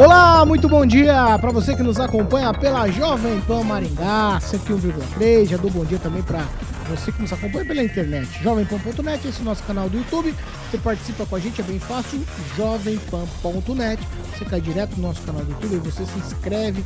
Olá, muito bom dia para você que nos acompanha pela Jovem Pan Maringá 101,3. Já dou bom dia também para você que nos acompanha pela internet. Jovempan.net, esse é o nosso canal do YouTube. Você participa com a gente, é bem fácil. Jovempan.net. Você cai direto no nosso canal do YouTube, você se inscreve,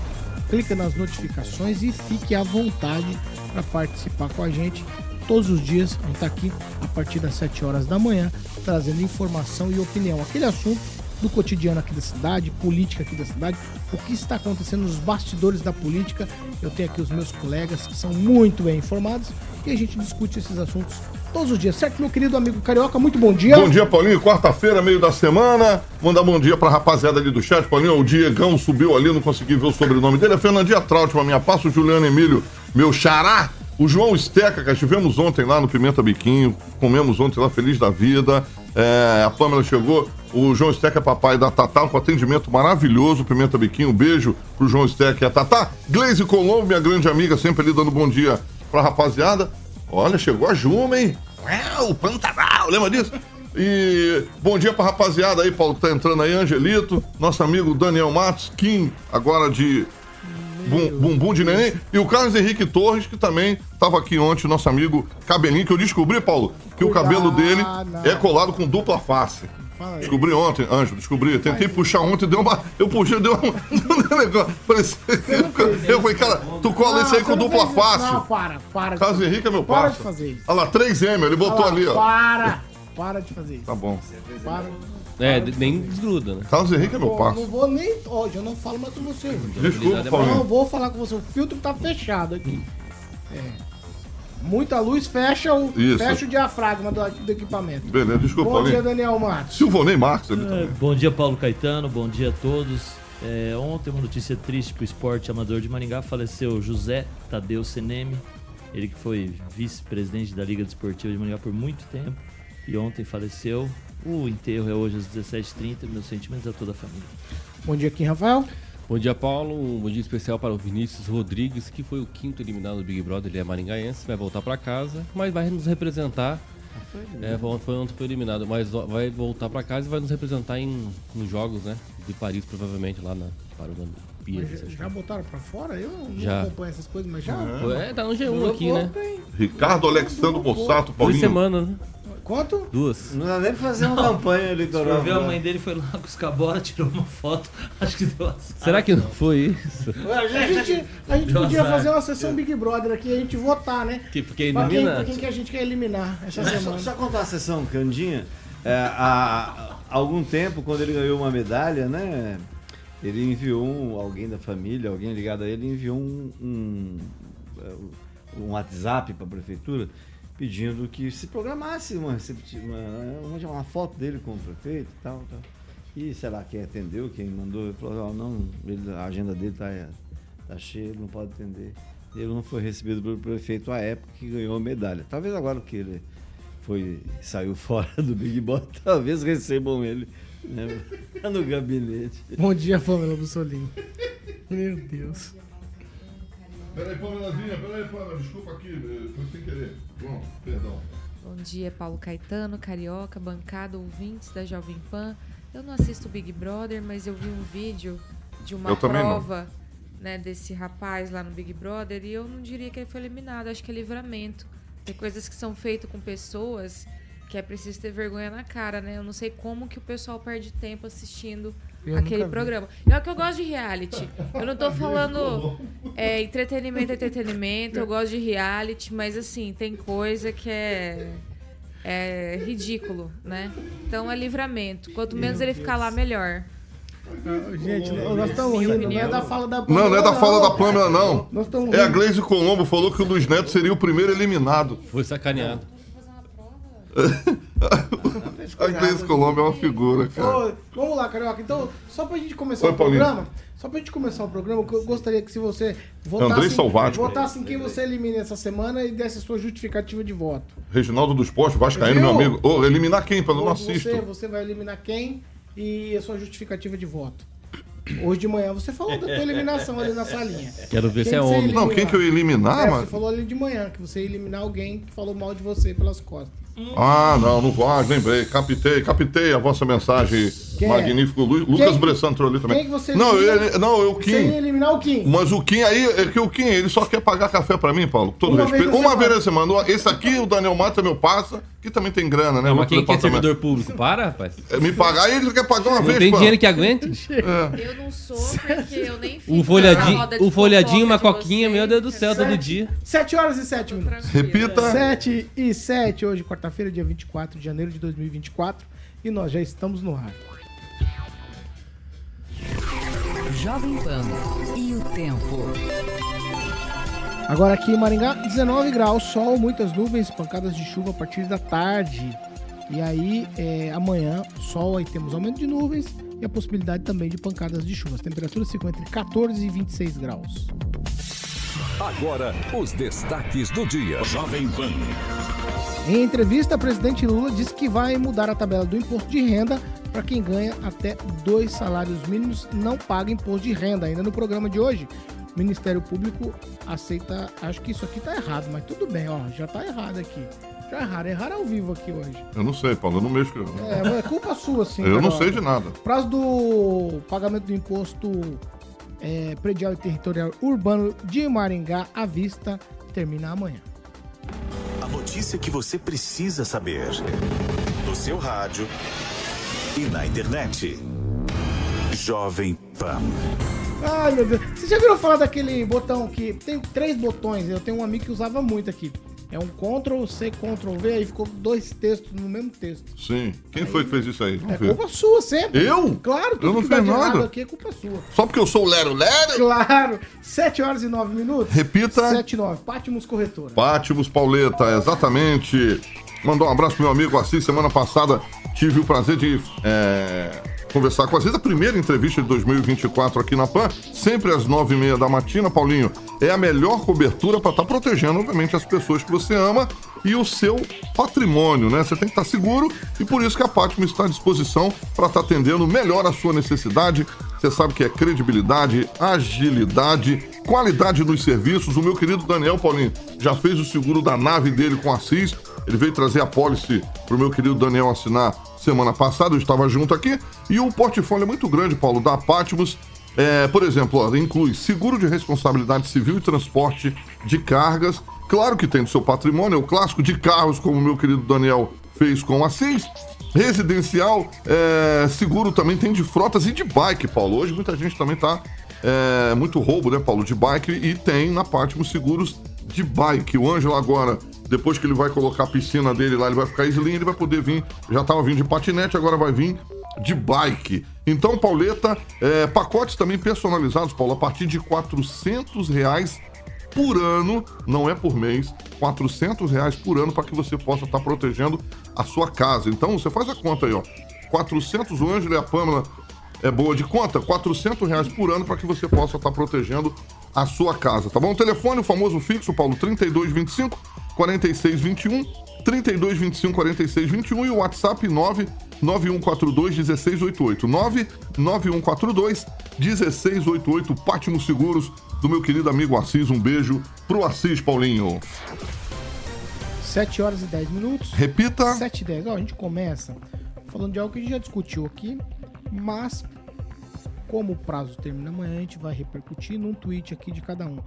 clica nas notificações e fique à vontade para participar com a gente. Todos os dias, a gente está aqui a partir das 7 horas da manhã, trazendo informação e opinião. Aquele assunto do cotidiano aqui da cidade, política aqui da cidade, o que está acontecendo nos bastidores da política. Eu tenho aqui os meus colegas que são muito bem informados e a gente discute esses assuntos todos os dias, certo, meu querido amigo Carioca? Muito bom dia. Bom dia, Paulinho. Quarta-feira, meio da semana. Mandar bom dia pra rapaziada ali do chat. Paulinho, o Diegão subiu ali, não consegui ver o sobrenome dele. É Fernandinha Traut, pra minha passo, Juliano Emílio, meu xará. O João Esteca, que estivemos ontem lá no Pimenta Biquinho, comemos ontem lá, feliz da vida. É, a Pâmela chegou, o João Esteca é papai da Tatá, com atendimento maravilhoso, Pimenta Biquinho. Um beijo pro João Esteca e a Tatá. Gleise Colombo, minha grande amiga, sempre ali dando bom dia pra rapaziada. Olha, chegou a Juma, hein? O Pantanal, lembra disso? E bom dia pra rapaziada aí, Paulo, que tá entrando aí, Angelito, nosso amigo Daniel Matos, Kim, agora de bum, Bumbum de Neném, e o Carlos Henrique Torres, que também tava aqui ontem, nosso amigo Cabelinho, que eu descobri, Paulo, que o cabelo dele é colado com dupla face. Descobri ontem, Ângelo, descobri. Tentei puxar ontem, deu uma. Eu puxei, deu um negócio. Parecia, eu falei, cara, tu cola esse aí com dupla face. Não, para, para. Carlos Henrique é meu Para parça. de fazer isso. Olha lá, 3M, ele botou ali, ó. Para, para de fazer isso. Tá bom. Para. É, nem desgruda, né? Carlos Henrique é meu parça. não vou nem. Hoje eu não falo mais com você. hoje. Desculpa, Eu não Paulinho. vou falar com você. O filtro tá fechado aqui. É. Muita luz fecha o, Isso. fecha o diafragma do, do equipamento. Beleza, desculpa, Bom dia, Paulinho. Daniel Matos. Silvonei Marques ali É, bom dia, Paulo Caetano. Bom dia a todos. É, ontem, uma notícia triste para o esporte amador de Maringá. Faleceu José Tadeu Seneme. Ele que foi vice-presidente da Liga Desportiva de Maringá por muito tempo. E ontem faleceu. O enterro é hoje às 17h30. Meus sentimentos a toda a família. Bom dia, Kim Rafael. Bom dia, Paulo. Um bom dia especial para o Vinícius Rodrigues, que foi o quinto eliminado do Big Brother. Ele é maringaense, vai voltar para casa, mas vai nos representar. É, foi foi ontem foi eliminado, mas vai voltar para casa e vai nos representar em, nos jogos, né? De Paris, provavelmente, lá na Paralympiadas. Mas já, já botaram pra fora? Eu não Já. acompanho essas coisas, mas já. É, tá no G1 Eu aqui, né? bem. Ricardo Alexandre Mossato, Duas Paulinho. semanas, né? Quanto? Duas. Não dá nem pra fazer uma campanha eleitoral. Viu, a né? mãe dele foi lá com os cabolas, tirou uma foto. Acho que deu as... Será que não foi isso? A gente, a gente podia azar. fazer uma sessão Big Brother aqui e a gente votar, né? Que, porque Pra quem, elimina. pra quem que a gente quer eliminar essa Só, semana. só contar a sessão Candinha. É, há, há algum tempo, quando ele ganhou uma medalha, né? Ele enviou um- alguém da família, alguém ligado a ele, enviou um, um, é, um WhatsApp para a prefeitura pedindo que se programasse uma, uma, uma, uma foto dele com o prefeito e tal, tal. E sei lá quem atendeu, quem mandou, falou, "Ó, não, ele- a agenda dele tá, tá cheia, ele não pode atender. Ele não foi recebido pelo prefeito à época que ganhou a medalha. Talvez agora que ele foi saiu fora do Big Brother, talvez recebam ele né, no gabinete. Bom dia, Pamela Bussolini. Meu Deus. Peraí, Pamelazinha, peraí, Pamela, desculpa aqui, eh, foi sem querer. Bom, perdão. Bom dia, Paulo Caetano, Carioca, bancada, ouvintes da Jovem Pan. Eu não assisto Big Brother, mas eu vi um vídeo de uma Eu prova né, desse rapaz lá no Big Brother e eu não diria que ele foi eliminado, acho que é livramento. Tem coisas que são feitas com pessoas que é preciso ter vergonha na cara, né? Eu não sei como que o pessoal perde tempo assistindo Eu aquele programa. É o que eu gosto de reality. Eu não tô falando é, entretenimento, entretenimento. Eu gosto de reality, mas assim, tem coisa que é, é ridículo, né? Então é livramento. Quanto menos ele ficar lá, melhor. Ah, Gente, nós estamos rindo, não é da fala da Pamela. Não, não é da fala da Pamela, não. Nós estamos É a rindo. Gleise Colombo, falou que o Luiz Neto seria o primeiro eliminado. Foi sacaneado. A Gleice Colombo é uma figura, cara. Ô, vamos lá, Carioca. Então, só pra gente começar Oi, o Paulinho. programa, só pra gente começar o programa, eu gostaria que se você votasse, Salvático. votasse em quem você elimina essa semana e desse a sua justificativa de voto. Reginaldo dos Postos, Vascaíno, meu amigo. Ô, eliminar quem? Pra eu não Você, assisto. você vai eliminar quem e a sua justificativa de voto. Hoje de manhã você falou da tua eliminação ali na salinha. Quero ver Quem se é você homem. Não, quem que eu ia eliminar, É, mano? você falou ali de manhã que você ia eliminar alguém que falou mal de você pelas costas. Ah, não, não vou. Ah, lembrei. Captei, captei a vossa mensagem. Quem é? Magnífico. Lu- Lucas Quem- Bressan entrou ali também. quem que você não, ele, não, eu Você ia Kim. eliminar o Kim. Mas o Kim aí, é que o Kim, ele só quer pagar café pra mim, Paulo. Todo Uma vez respeito. na Uma vez na semana. Esse aqui, o Daniel Mata, meu parça, que também tem grana, né? Mas Outro quem que é servidor público? Para, rapaz. É, Me pagar, aí ele quer pagar uma Não vez, tem pô. dinheiro que aguente. Eu não sou porque eu nem fico O folhadinho, roda de o folhadinho, uma coquinha, vocês, meu Deus do céu, entendeu? todo dia. 7 horas e 7 minutos. Repita. 7 e 7, hoje, quarta-feira, dia 24 de janeiro de 2024. E nós já estamos no ar. Jovem Pan e o tempo. Agora aqui em Maringá, 19 graus, sol, muitas nuvens, pancadas de chuva a partir da tarde. E aí, é, amanhã, sol, aí temos aumento de nuvens e a possibilidade também de pancadas de chuva. As temperaturas ficam entre 14 e 26 graus. Agora, os destaques do dia. Jovem Pan. Em entrevista, o presidente Lula disse que vai mudar a tabela do imposto de renda para quem ganha até dois salários mínimos não paga imposto de renda. Ainda no programa de hoje, Ministério Público aceita. Acho que isso aqui tá errado, mas tudo bem, ó, já tá errado aqui. Já erraram, erraram ao vivo aqui hoje. Eu não sei, Paulo, eu não mexo. É, mas é culpa sua, sim. eu não sei de nada. Prazo do pagamento do imposto é, predial e territorial urbano de Maringá à vista termina amanhã. A notícia que você precisa saber. No seu rádio e na internet. Jovem Pan. Ai, meu Deus. Vocês já viram falar daquele botão que tem três botões? Eu tenho um amigo que usava muito aqui. É um Ctrl C, Ctrl V, aí ficou dois textos no mesmo texto. Sim. Quem foi que fez isso aí? É Vamos ver. culpa sua sempre. Eu? Claro, tudo Eu não que fiz nada. aqui é culpa sua. Só porque eu sou o Lero Lero? Claro. 7 horas e 9 minutos. Repita. 7 e 9. Pátimos Corretora. Pátimos Pauleta, exatamente. Mandou um abraço pro meu amigo Assis. Semana passada tive o prazer de é, conversar com. A primeira entrevista de 2024 aqui na PAN, sempre às nove e meia da matina, Paulinho. É a melhor cobertura para estar protegendo, obviamente, as pessoas que você ama e o seu patrimônio, né? Você tem que estar seguro e por isso que a Pátima está à disposição para estar atendendo melhor a sua necessidade. Você sabe que é credibilidade, agilidade, qualidade nos serviços. O meu querido Daniel Paulinho já fez o seguro da nave dele com a Assis. Ele veio trazer a pólice pro meu querido Daniel assinar semana passada, eu estava junto aqui. E o portfólio é muito grande, Paulo, da Patmos. É, por exemplo, ó, inclui seguro de responsabilidade civil e transporte de cargas. Claro que tem do seu patrimônio, é o clássico de carros, como o meu querido Daniel fez com a Assis. Residencial, é, seguro também tem de frotas e de bike, Paulo. Hoje muita gente também tá é, muito roubo, né, Paulo, de bike e tem na Patmos seguros de bike. O Ângelo agora, depois que ele vai colocar a piscina dele lá, ele vai ficar slim, ele vai poder vir, já tava vindo de patinete, agora vai vir de bike. Então, Pauleta, é, pacotes também personalizados, Paulo, a partir de 400 reais por ano, não é por mês, 400 reais por ano para que você possa estar protegendo a sua casa. Então, você faz a conta aí, ó. 400, o Ângelo e a Pâmela é boa de conta, 400 reais por ano para que você possa estar protegendo a sua casa, tá bom? O telefone, o famoso fixo, Paulo, 3225 4621, 3225 4621 e o WhatsApp 99142 1688, 99142 1688, Pátimo Seguros, do meu querido amigo Assis. Um beijo pro Assis, Paulinho. 7 horas e 10 minutos. Repita. 7 e 10. Ó, a gente começa falando de algo que a gente já discutiu aqui, mas como o prazo termina amanhã, a gente vai repercutir num tweet aqui de cada um.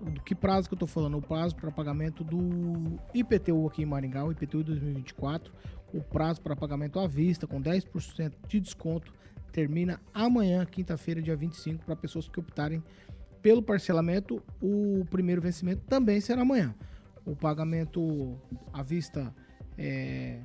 Do que prazo que eu tô falando? O prazo para pagamento do IPTU aqui em Maringá, o IPTU 2024. O prazo para pagamento à vista, com 10% de desconto, termina amanhã, quinta-feira, dia 25, para pessoas que optarem pelo parcelamento. O primeiro vencimento também será amanhã. O pagamento à vista é,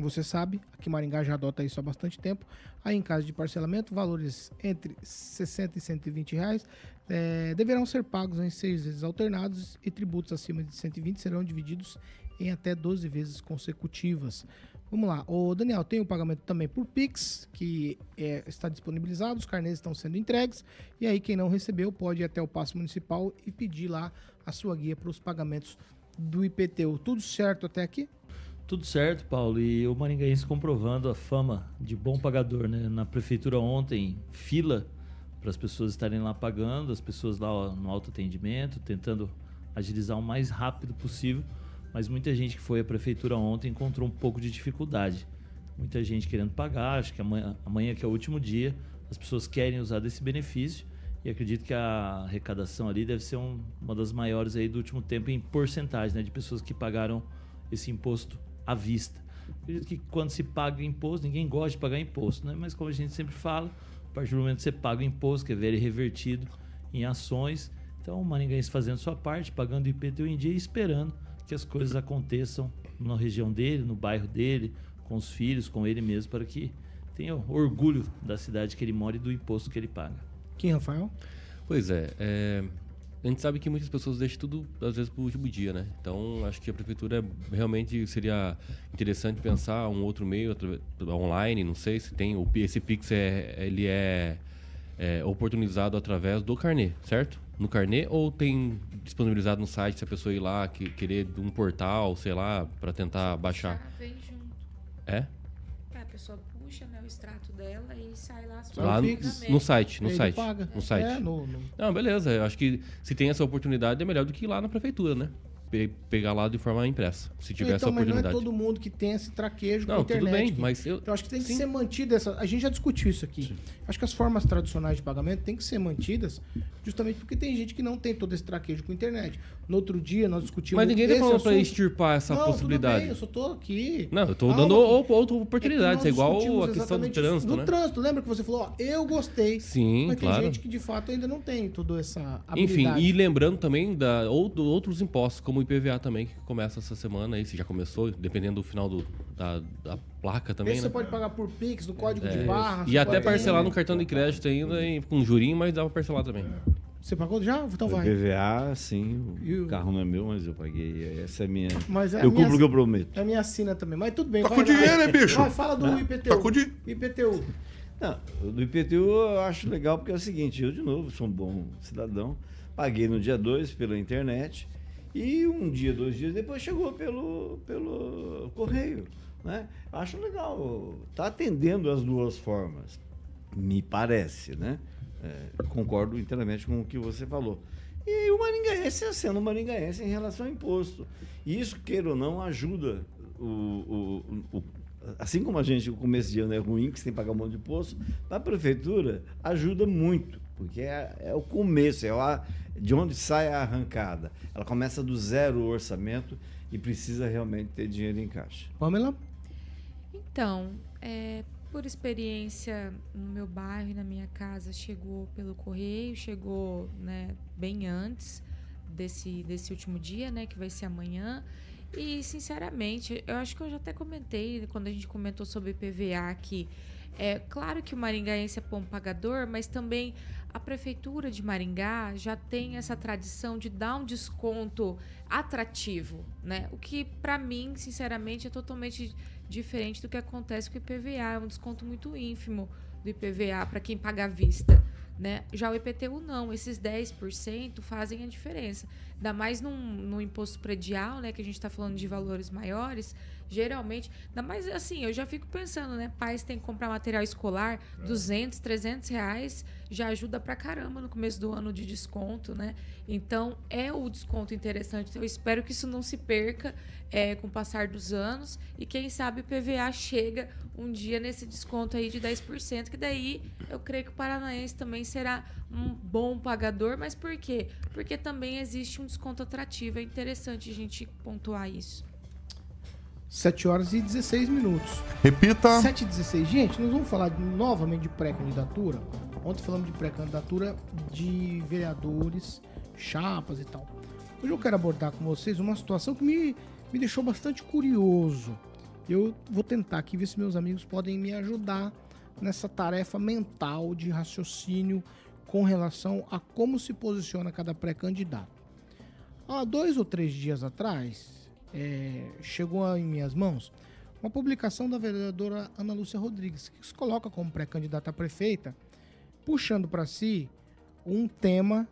você sabe, aqui Maringá já adota isso há bastante tempo. Aí, em caso de parcelamento, valores entre 60 e 120 reais eh, deverão ser pagos em seis vezes alternados e tributos acima de 120 serão divididos em até 12 vezes consecutivas. Vamos lá. O Daniel, tem o pagamento também por Pix, que é, está disponibilizado, os carnês estão sendo entregues. E aí, quem não recebeu pode ir até o Passo Municipal e pedir lá a sua guia para os pagamentos do IPTU. Tudo certo até aqui? Tudo certo, Paulo. E o Maringaense comprovando a fama de bom pagador, né? Na prefeitura ontem, fila para as pessoas estarem lá pagando, as pessoas lá no autoatendimento, tentando agilizar o mais rápido possível. Mas muita gente que foi à prefeitura ontem encontrou um pouco de dificuldade. Muita gente querendo pagar, acho que amanhã, amanhã que é o último dia, as pessoas querem usar desse benefício e acredito que a arrecadação ali deve ser um, uma das maiores aí do último tempo em porcentagem, né, de pessoas que pagaram esse imposto à vista. Acredito que quando se paga imposto, ninguém gosta de pagar imposto, né? Mas como a gente sempre fala, a partir do momento que você paga o imposto, que é ver revertido em ações, então o Maringaense fazendo sua parte, pagando o IPTU em dia e esperando que as coisas aconteçam na região dele, no bairro dele, com os filhos, com ele mesmo, para que tenha orgulho da cidade que ele mora e do imposto que ele paga. Quem, Rafael? Pois é, é, a gente sabe que muitas pessoas deixam tudo, às vezes, para o último dia, né? Então, acho que a prefeitura realmente seria interessante pensar um outro meio online, não sei se tem. Esse Pix é, ele é, é oportunizado através do carnê, certo? no carnê ou tem disponibilizado no site se a pessoa ir lá que, querer um portal, sei lá, para tentar baixar? Vem junto. É? É, a pessoa extrato dela e sai lá. Lá no, no, site, no Ele site. paga. No site. É, no, no... Não, beleza. Eu acho que se tem essa oportunidade é melhor do que ir lá na prefeitura, né? Pegar lá de forma impressa, se tiver então, essa oportunidade. Mas não é todo mundo que tem esse traquejo não, com a internet. Tudo bem, que... mas eu... eu acho que tem que Sim. ser mantida essa. A gente já discutiu isso aqui. Sim. Acho que as formas tradicionais de pagamento têm que ser mantidas, justamente porque tem gente que não tem todo esse traquejo com a internet. No outro dia nós discutimos. Mas ninguém tá falando para extirpar essa não, possibilidade. Tudo bem, eu só tô aqui. Não, eu tô Calma, dando outra oportunidade. É, é igual a questão do trânsito. No né? trânsito, lembra que você falou, ó, eu gostei. Sim, mas claro. tem gente que de fato ainda não tem toda essa habilidade. Enfim, e lembrando também da outros impostos, como o IPVA também, que começa essa semana aí, se já começou, dependendo do final do, da, da placa também. Esse né? você pode pagar por Pix, no código é, de barra. E até parcelar no cartão de crédito ainda, e com jurinho, mas dá pra parcelar também. Você pagou já? Então vai. PVA, sim. O carro não é meu, mas eu paguei. Essa é minha. Mas é eu minha, cumpro o que eu prometo. É a minha assina também. Mas tudo bem. Tá com dinheiro, hein, bicho? Vai, fala do Não. IPTU. Tá com di... IPTU. Não, do IPTU eu acho legal porque é o seguinte, eu de novo sou um bom cidadão, paguei no dia 2 pela internet e um dia, dois dias depois chegou pelo, pelo correio. Né? Acho legal, tá atendendo as duas formas, me parece, né? É, concordo inteiramente com o que você falou. E o maringaense sendo maringaense em relação ao imposto. E isso, queira ou não, ajuda o, o, o assim como a gente, o começo de ano é ruim, que você tem que pagar um monte de imposto, na prefeitura ajuda muito, porque é, é o começo, é a, de onde sai a arrancada. Ela começa do zero o orçamento e precisa realmente ter dinheiro em caixa. Pamela? Então, é, por experiência no meu bairro e na minha casa, chegou pelo correio, chegou né, bem antes desse, desse último dia, né, que vai ser amanhã. E, sinceramente, eu acho que eu já até comentei quando a gente comentou sobre PVA que é claro que o maringaense é bom pagador, mas também a prefeitura de Maringá já tem essa tradição de dar um desconto atrativo, né? O que para mim, sinceramente, é totalmente diferente do que acontece com o IPVA, é um desconto muito ínfimo do IPVA para quem paga à vista. Né? Já o IPTU não, esses 10% fazem a diferença. Ainda mais num, num imposto predial, né? Que a gente está falando de valores maiores, geralmente. Ainda mais assim, eu já fico pensando, né? Pais têm que comprar material escolar, é. 200, 300 reais, já ajuda pra caramba no começo do ano de desconto, né? Então, é o desconto interessante. Eu espero que isso não se perca é, com o passar dos anos. E quem sabe o PVA chega um dia nesse desconto aí de 10%, que daí eu creio que o paranaense também será um bom pagador. Mas por quê? Porque também existe um desconto atrativo. É interessante a gente pontuar isso. 7 horas e 16 minutos. Repita. 7 e 16. Gente, nós vamos falar de, novamente de pré-candidatura. Ontem falamos de pré-candidatura de vereadores, chapas e tal. Hoje eu quero abordar com vocês uma situação que me, me deixou bastante curioso. Eu vou tentar aqui ver se meus amigos podem me ajudar nessa tarefa mental de raciocínio com relação a como se posiciona cada pré-candidato. Há dois ou três dias atrás, é, chegou em minhas mãos uma publicação da vereadora Ana Lúcia Rodrigues, que se coloca como pré-candidata a prefeita, puxando para si um tema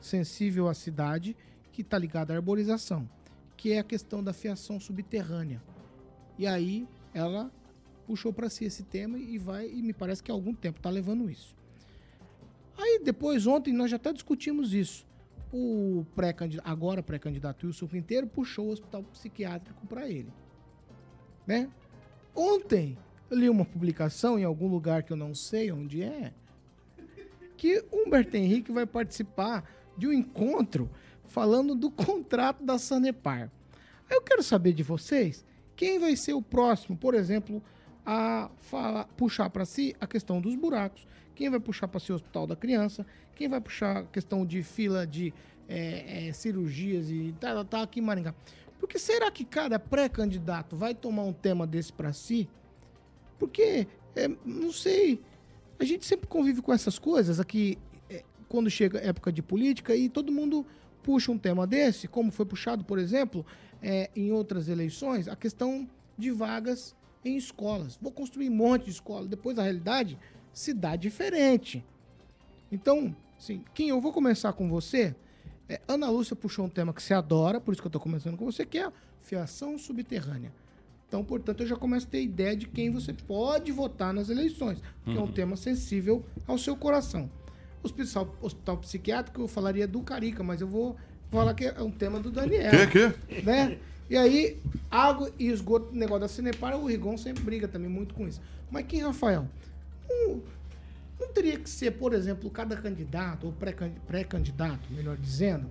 sensível à cidade que está ligado à arborização, que é a questão da fiação subterrânea. E aí ela puxou para si esse tema e vai, e me parece que há algum tempo está levando isso. Aí depois, ontem, nós já até discutimos isso. O pré-candidato, agora pré-candidato Wilson Quinteiro puxou o hospital psiquiátrico para ele. Né? Ontem, eu li uma publicação em algum lugar que eu não sei onde é, que Humberto Henrique vai participar de um encontro falando do contrato da Sanepar. Eu quero saber de vocês, quem vai ser o próximo, por exemplo, a falar, puxar para si a questão dos buracos, quem vai puxar para si o hospital da criança, quem vai puxar a questão de fila de é, é, cirurgias e tá, tá aqui em Maringá. Porque será que cada pré-candidato vai tomar um tema desse para si? Porque, é, não sei, a gente sempre convive com essas coisas aqui, é, quando chega época de política, e todo mundo puxa um tema desse, como foi puxado, por exemplo, é, em outras eleições, a questão de vagas em escolas. Vou construir um monte de escola. Depois, a realidade, se dá diferente. Então, sim, Kim, eu vou começar com você. É, Ana Lúcia puxou um tema que você adora, por isso que eu estou começando com você, que é a fiação subterrânea. Então, portanto, eu já começo a ter ideia de quem você pode votar nas eleições, que é um Uhum. tema sensível ao seu coração. Hospital, hospital psiquiátrico, eu falaria do Carica, mas eu vou falar que é um tema do Daniel. Quê, quê? Né? E aí, água e esgoto, negócio da Cinepar, o Rigon sempre briga também muito com isso. Mas quem, Rafael? Não, não teria que ser, por exemplo, cada candidato, ou pré-can- pré-candidato, melhor dizendo,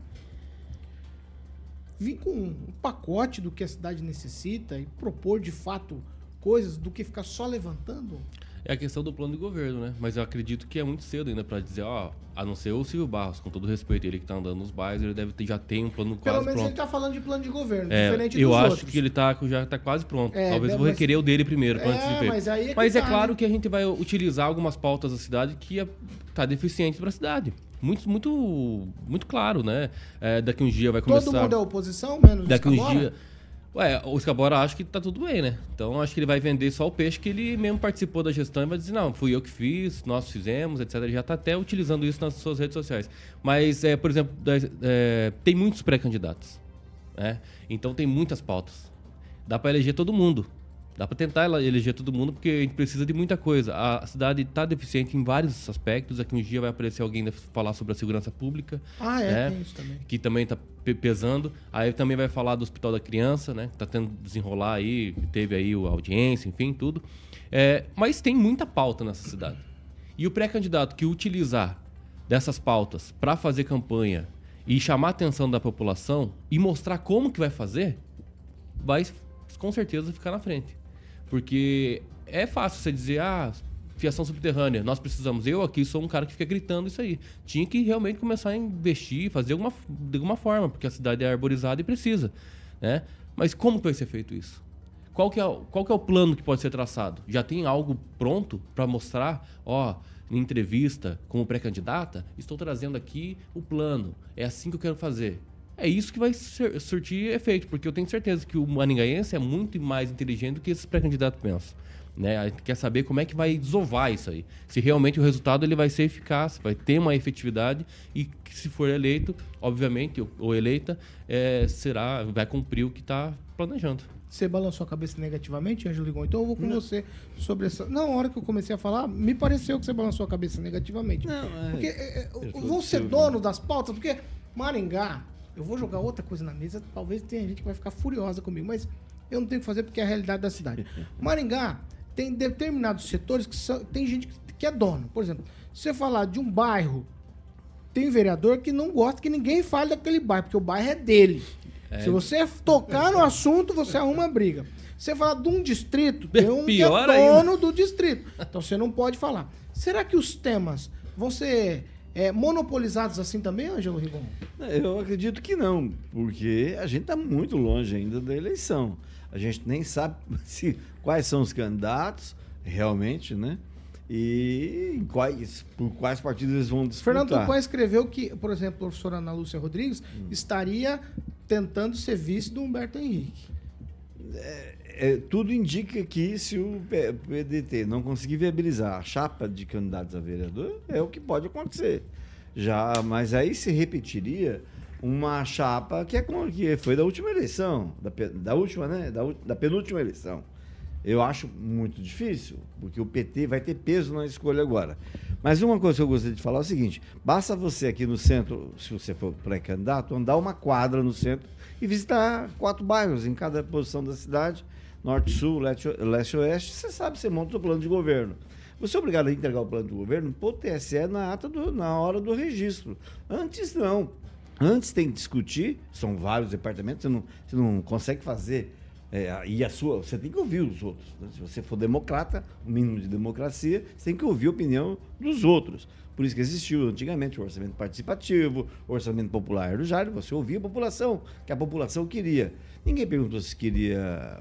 vir com um pacote do que a cidade necessita e propor de fato coisas do que ficar só levantando? É a questão do plano de governo, né? Mas eu acredito que é muito cedo ainda pra dizer, ó, a não ser o Silvio Barros, com todo respeito, ele que tá andando nos bairros, ele deve ter, já tem um plano Pelo quase menos pronto. ele tá falando de plano de governo, É, diferente eu dos acho outros. que ele tá, já tá quase pronto. É, Talvez eu vou mas- requerer o dele primeiro, É, antes de ver. mas é Mas é tá, claro né? que a gente vai utilizar algumas pautas da cidade que é, tá deficiente pra cidade. Muito, muito, muito claro, né? É, daqui uns dias vai começar... Todo mundo é oposição, menos Daqui uns dias. Ué, o Scabora acha que tá tudo bem, né? Então acho que ele vai vender só o peixe que ele mesmo participou da gestão e vai dizer, não, fui eu que fiz, nós fizemos, etc. Ele já tá até utilizando isso nas suas redes sociais. Mas, é, por exemplo, é, tem muitos pré-candidatos. Né? Então tem muitas pautas. Dá para eleger todo mundo. Dá para tentar eleger todo mundo, porque a gente precisa de muita coisa. A cidade está deficiente em vários aspectos. Aqui um dia vai aparecer alguém falar sobre a segurança pública. Ah, é, né? tem isso também. que também está pesando. Aí também vai falar do Hospital da Criança, né? Que tá tendo desenrolar aí, teve aí o audiência, enfim, tudo. É, mas tem muita pauta nessa cidade. E o pré-candidato que utilizar dessas pautas para fazer campanha e chamar a atenção da população e mostrar como que vai fazer, vai com certeza ficar na frente. Porque é fácil você dizer, ah, fiação subterrânea, nós precisamos. Eu aqui sou um cara que fica gritando isso aí. Tinha que realmente começar a investir, fazer alguma, de alguma forma, porque a cidade é arborizada e precisa. Né? Mas como vai ser feito isso? Qual que, é, qual que é o plano que pode ser traçado? Já tem algo pronto para mostrar? Ó, em entrevista como pré-candidata, estou trazendo aqui o plano. É assim que eu quero fazer. É isso que vai sur- surtir efeito, porque eu tenho certeza que o maningaense é muito mais inteligente do que esses pré-candidatos pensam. Né? A gente quer saber como é que vai desovar isso aí. Se realmente o resultado ele vai ser eficaz, vai ter uma efetividade e que se for eleito, obviamente, ou, eleita, é, será, vai cumprir o que está planejando. Você balançou a cabeça negativamente, Ângelo Ligon? Então eu vou com você sobre essa. Na hora que eu comecei a falar, me pareceu que você balançou a cabeça negativamente. Não, é. Porque é, é, vão ser Silvio. dono das pautas, porque Maringá, eu vou jogar outra coisa na mesa, talvez tenha gente que vai ficar furiosa comigo, mas eu não tenho que fazer porque é a realidade da cidade. Maringá tem determinados setores que são, tem gente que- é dono. Por exemplo, se você falar de um bairro, tem vereador que não gosta que ninguém fale daquele bairro, porque o bairro é dele. Se você tocar no assunto, você arruma briga. Você falar de um distrito, tem um que é Pior dono do distrito. Então você não pode falar. Será que os temas vão ser é, monopolizados assim também, Ângelo Rigon? Eu acredito que não, porque a gente está muito longe ainda da eleição. A gente nem sabe se, quais são os candidatos, realmente, né? E quais, por quais partidos eles vão disputar. Fernando Tupan escreveu que, por exemplo, a professora Ana Lúcia Rodrigues Hum. estaria tentando ser vice do Humberto Henrique. É, tudo indica que se o PDT não conseguir viabilizar a chapa de candidatos a vereador, é o que pode acontecer. Já, mas aí se repetiria uma chapa que, é que foi da última eleição, da, da última, né? Da, da penúltima eleição. Eu acho muito difícil, porque o PT vai ter peso na escolha agora. Mas uma coisa que eu gostaria de falar é o seguinte: basta você aqui no centro, se você for pré-candidato, andar uma quadra no centro e visitar quatro bairros em cada posição da cidade, norte, sul, leste, leste oeste, você sabe, você monta o plano de governo. Você é obrigado a entregar o plano de governo para o TSE na, ata do- na hora do registro. Antes não. Antes tem que discutir, são vários departamentos, você não, você não consegue fazer. é, e a sua, você tem que ouvir os outros. né? Se você for democrata, o mínimo de democracia, você tem que ouvir a opinião dos outros. Por isso que existiu antigamente o orçamento participativo, o orçamento popular do Jário, você ouvia a população, que a população queria. Ninguém perguntou se queria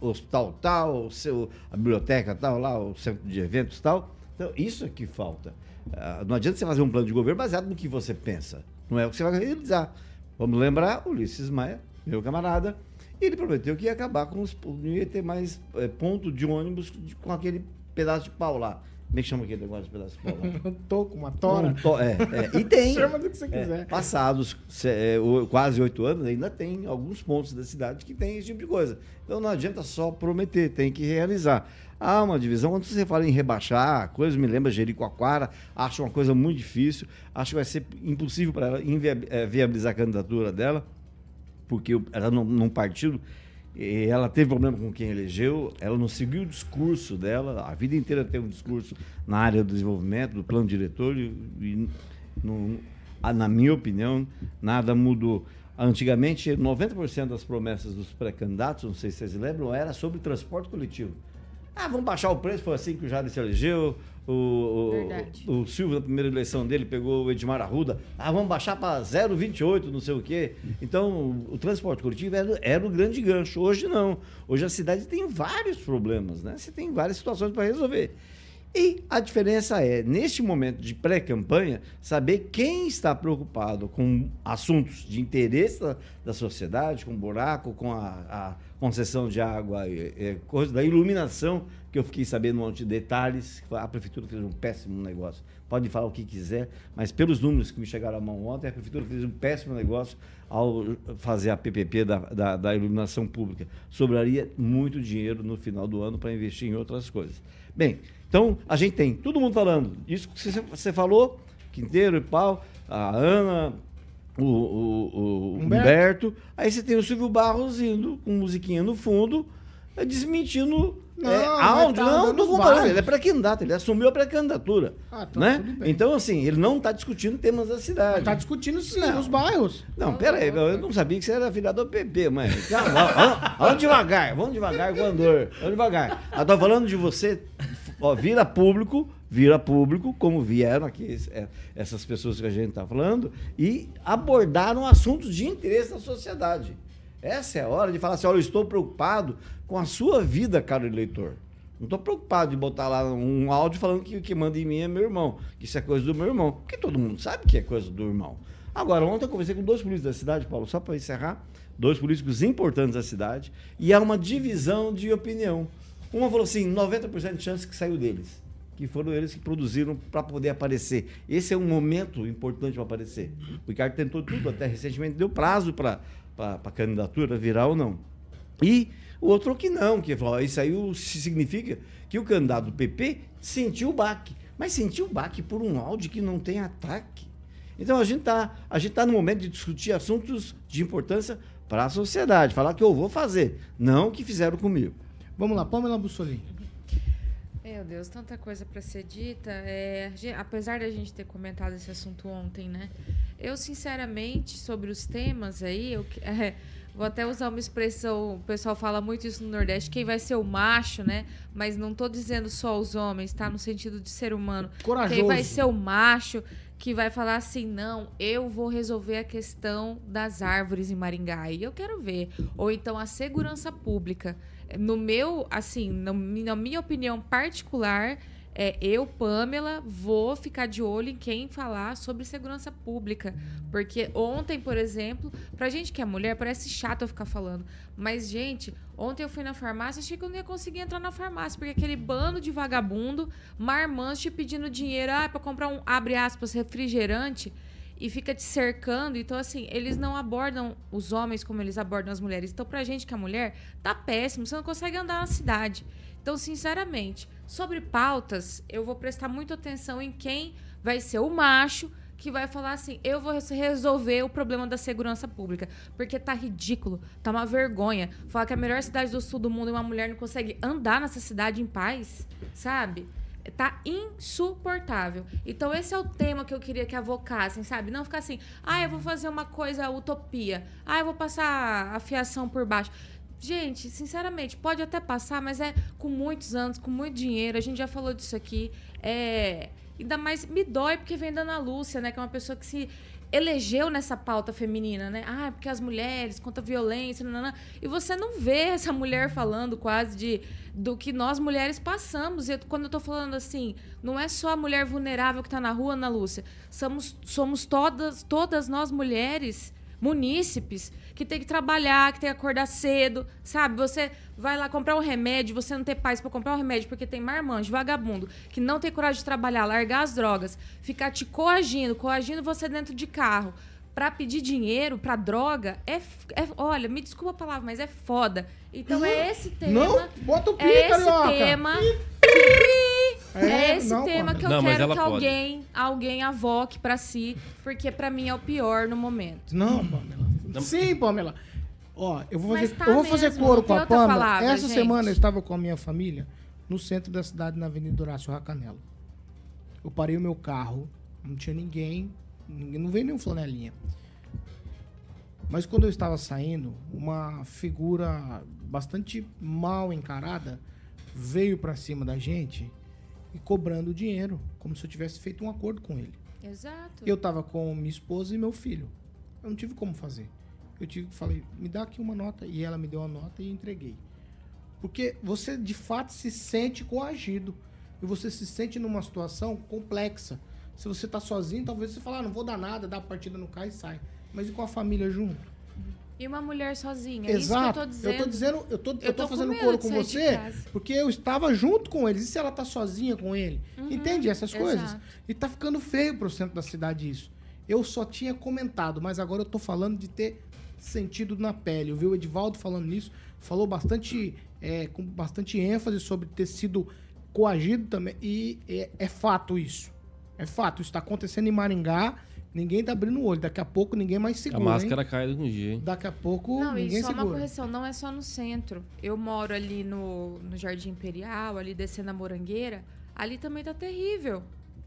o hospital tal, seu, a biblioteca tal, lá, o centro de eventos tal. Então, isso é que falta. Ah, não adianta você fazer um plano de governo baseado no que você pensa. Não é o que você vai realizar. Vamos lembrar, Ulisses Maia, meu camarada, ele prometeu que ia acabar com os. não ia ter mais eh, ponto de ônibus com aquele pedaço de pau lá. Como é que chama aquele negócio de pedaço de pau lá? Um toco, uma tora. Um to- é, é. E tem. Chama do que você É, quiser. passados se- é, quase oito anos, ainda tem alguns pontos da cidade que tem esse tipo de coisa. Então não adianta só prometer, tem que realizar. Há uma divisão, quando você fala em rebaixar, coisas me lembra Jericoacoara, acho uma coisa muito difícil, acho que vai ser impossível para ela eh, viabilizar a candidatura dela, porque ela não, num partido, ela teve problema com quem elegeu, ela não seguiu o discurso dela, a vida inteira teve um discurso na área do desenvolvimento, do plano diretor, e, e na minha opinião, nada mudou. Antigamente, 90% das promessas dos pré-candidatos, não sei se vocês lembram, era sobre transporte coletivo. Ah, vamos baixar o preço, foi assim que o Jair se elegeu. O, o, o Silvio, na primeira eleição dele, pegou o Edmar Arruda. Ah, vamos baixar para 0,28, não sei o quê. Então, o, o transporte coletivo era, era o grande gancho. Hoje não. Hoje a cidade tem vários problemas, né? Você tem várias situações para resolver. E a diferença é, neste momento de pré-campanha, saber quem está preocupado com assuntos de interesse da, da sociedade, com buraco, com a, a concessão de água, é, coisa da iluminação, que eu fiquei sabendo um monte de detalhes. A prefeitura fez um péssimo negócio. Pode falar o que quiser, mas pelos números que me chegaram à mão ontem, a prefeitura fez um péssimo negócio ao fazer a PPP da, da, da iluminação pública. Sobraria muito dinheiro no final do ano para investir em outras coisas. Bem, então a gente tem todo mundo falando isso que você, falou, Quinteiro e Pau, a Ana, o, o- o Humberto. Humberto. Aí você tem o Silvio Barros indo com musiquinha no fundo, eh, desmentindo. Não, é, mas áudio. tá não, não comparando. Ele é pré-candidato, ele assumiu a pré-candidatura. Ah, tá, né? Então, assim, ele não está discutindo temas da cidade. Tá discutindo sim, Não. nos bairros. Não, pera aí, eu não sabia que você era do PP. Calma, vamos, vamos devagar, vamos devagar com o andor. Vamos devagar. Eu tô falando de você, ó, vira público, vira público, como vieram aqui é, essas pessoas que a gente tá falando, e abordaram assuntos de interesse da sociedade. Essa é a hora de falar assim, olha, eu estou preocupado com a sua vida, caro eleitor. Não estou preocupado de botar lá um áudio falando que o que manda em mim é meu irmão, que isso é coisa do meu irmão. Porque todo mundo sabe que é coisa do irmão. Agora, ontem eu conversei com dois políticos da cidade, Paulo, só para encerrar, dois políticos importantes da cidade, e há uma divisão de opinião. Uma falou assim, 90% de chance que saiu deles, que foram eles que produziram para poder aparecer. Esse é um momento importante para aparecer. O Ricardo tentou tudo, até recentemente deu prazo para a candidatura virar ou não. E o outro que não, que falou, isso aí significa que o candidato do PP sentiu o baque. Mas sentiu o baque por um áudio que não tem ataque. Então a gente está tá no momento de discutir assuntos de importância para a sociedade. Falar que eu vou fazer, não o que fizeram comigo. Vamos lá, Pamela Bussolini. Meu Deus, tanta coisa para ser dita. É, apesar da gente ter comentado esse assunto ontem, né? Eu, sinceramente, sobre os temas aí, eu, é, vou até usar uma expressão, o pessoal fala muito isso no Nordeste, quem vai ser o macho, né? Mas não tô dizendo só os homens, tá? No sentido de ser humano. Corajoso. Quem vai ser o macho que vai falar assim, não, eu vou resolver a questão das árvores em Maringá. E eu quero ver. Ou então a segurança pública. No meu, assim, no- na minha opinião particular, É, eu, Pamela, vou ficar de olho em quem falar sobre segurança pública. Porque ontem, por exemplo, pra gente que é mulher, parece chato eu ficar falando. Mas, gente, ontem eu fui na farmácia, achei que eu não ia conseguir entrar na farmácia, porque aquele bando de vagabundo, marmanche pedindo dinheiro, ah, pra comprar um, abre aspas, refrigerante e fica te cercando. Então, assim, eles não abordam os homens como eles abordam as mulheres. Então, pra gente que é mulher, tá péssimo. Você não consegue andar na cidade. Então, sinceramente, sobre pautas, eu vou prestar muita atenção em quem vai ser o macho que vai falar assim: eu vou res- resolver o problema da segurança pública. Porque tá ridículo, tá uma vergonha. Falar que a melhor cidade do sul do mundo e uma mulher não consegue andar nessa cidade em paz, sabe? Tá insuportável. Então, esse é o tema que eu queria que avocassem, sabe? Não ficar assim, ah, eu vou fazer uma coisa utopia. Ah, eu vou passar a fiação por baixo. Gente, sinceramente, pode até passar, mas é com muitos anos, com muito dinheiro. A gente já falou disso aqui. É. Ainda mais me dói porque vem da Ana Lúcia, né? Que é uma pessoa que se elegeu nessa pauta feminina, né? Ah, porque as mulheres contra a violência, nanana. e você não vê essa mulher falando quase de do que nós mulheres passamos. E quando eu tô falando assim, não é só a mulher vulnerável que tá na rua, Ana Lúcia. Somos, somos todas, todas nós mulheres munícipes que tem que trabalhar, que tem que acordar cedo, sabe? Você vai lá comprar um remédio, você não tem paz para comprar um remédio porque tem marmanjo, vagabundo, que não tem coragem de trabalhar, largar as drogas, ficar te coagindo, coagindo você dentro de carro para pedir dinheiro para droga, é, é- olha, me desculpa a palavra, mas é foda. Então é esse tema. Não, bota o pi, é esse carioca. tema. que- É, É, esse não, tema que eu Não, quero que pode. alguém, alguém avoque pra si, porque pra mim é o pior no momento. Não, Pamela. Sim, Pamela. Ó, eu vou fazer, tá eu vou fazer mesmo, coro não com a Pamela. palavra, Essa gente. semana eu estava com a minha família no centro da cidade, na Avenida Horácio Racanelo. Eu parei o meu carro, não tinha ninguém, ninguém não veio nenhum flanelinha. Mas quando eu estava saindo, uma figura bastante mal encarada veio pra cima da gente e cobrando dinheiro, como se eu tivesse feito um acordo com ele. Exato. Eu tava com minha esposa e meu filho. Eu não tive como fazer. Eu tive que falei, me dá aqui uma nota e ela me deu a nota e entreguei. Porque você de fato se sente coagido e você se sente numa situação complexa. Se você tá sozinho, talvez você fale, ah, não vou dar nada, dá a partida no carro e sai. Mas e com a família junto? E uma mulher sozinha, é Exato. isso que eu tô dizendo. Eu tô dizendo, eu tô, eu Eu tô tô com fazendo coro com você porque eu estava junto com eles. E se ela tá sozinha com ele? Entende essas coisas? Uhum. exato. E tá ficando feio pro centro da cidade isso. Eu só tinha comentado, mas agora eu tô falando de ter sentido na pele. Eu vi o Edivaldo falando nisso, falou bastante, é, com bastante ênfase sobre ter sido coagido também. E é, é fato isso. É fato. Isso tá acontecendo em Maringá. Ninguém tá abrindo o olho. Daqui a pouco ninguém mais A segura. máscara hein? cai algum dia, hein? Daqui a pouco Não, ninguém e só uma segura. correção, não é só no centro. Eu moro ali no, no Jardim Imperial, ali descendo a Morangueira, ali também tá terrível.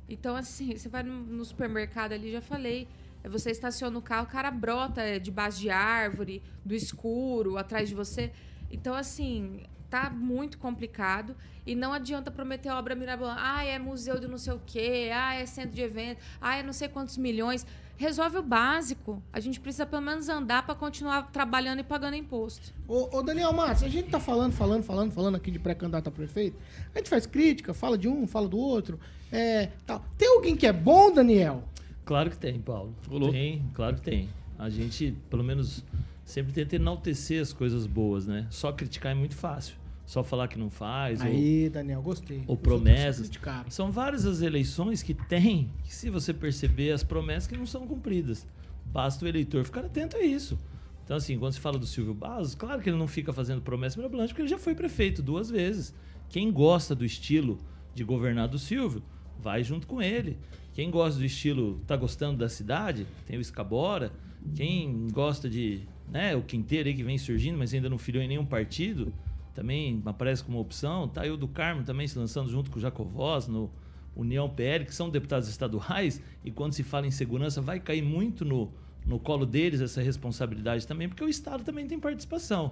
Então, assim, você vai no, no supermercado ali, já falei, é, você estaciona o carro, o cara brota debaixo de árvore, do escuro, atrás de você. Então, assim, tá muito complicado e não adianta prometer obra mirabolante. Ah, é museu de não sei o quê, ah, é centro de evento, ah, é não sei quantos milhões. Resolve o básico. A gente precisa pelo menos andar para continuar trabalhando e pagando imposto. Ô, ô, Daniel Matos, a gente tá falando, falando, falando, falando aqui de pré-candidato a prefeito. A gente faz crítica, fala de um, fala do outro. É, tal. Tem alguém que é bom, Daniel? Claro que tem, Paulo. Ô, louco. Tem, claro que tem. A gente, pelo menos, sempre tenta enaltecer as coisas boas, né? Só criticar é muito fácil. Só falar que não faz. ou- Aí, Daniel, gostei. ou promessas. São várias as eleições que tem, que se você perceber as promessas que não são cumpridas. Basta o eleitor ficar atento a isso. Então, assim, quando se fala do Silvio Barros, claro que ele não fica fazendo promessa mirabolante, porque ele já foi prefeito duas vezes. Quem gosta do estilo de governar do Silvio, vai junto com ele. Quem gosta do estilo, tá gostando da cidade, tem o Escabora. Quem gosta de, né, o Quinteiro aí que vem surgindo, mas ainda não filiou em nenhum partido, também aparece como opção. Tá o do Carmo também se lançando junto com o Jacovós no União PL, que são deputados estaduais, e quando se fala em segurança, vai cair muito no, no colo deles essa responsabilidade também, porque o Estado também tem participação.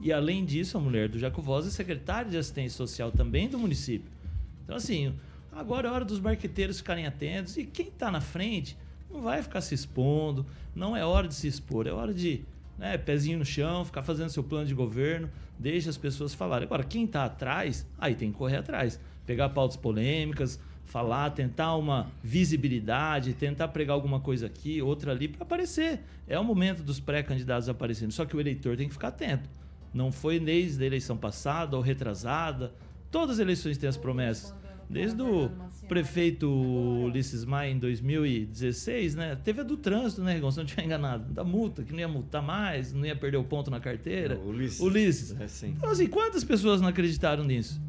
E além disso, a mulher do Jacovós é secretária de assistência social também do município. Então, assim, agora é hora dos barqueteiros ficarem atentos, e quem está na frente não vai ficar se expondo, não é hora de se expor, é hora de né, pezinho no chão, ficar fazendo seu plano de governo, deixa as pessoas falarem. Agora, quem está atrás, aí tem que correr atrás. pegar pautas polêmicas, falar, tentar uma visibilidade, tentar pregar alguma coisa aqui, outra ali, para aparecer. É o momento dos pré-candidatos aparecendo. Só que o eleitor tem que ficar atento. Não foi desde a eleição passada ou retrasada. Todas as eleições têm as promessas. Desde o prefeito Ulisses Maia em 2016, né? Teve a do trânsito, né, Rigon? Se não tiver enganado. Da multa, que não ia multar mais, não ia perder o ponto na carteira. Ulisses. Ulisses. É, sim. Então, assim, quantas pessoas não acreditaram nisso?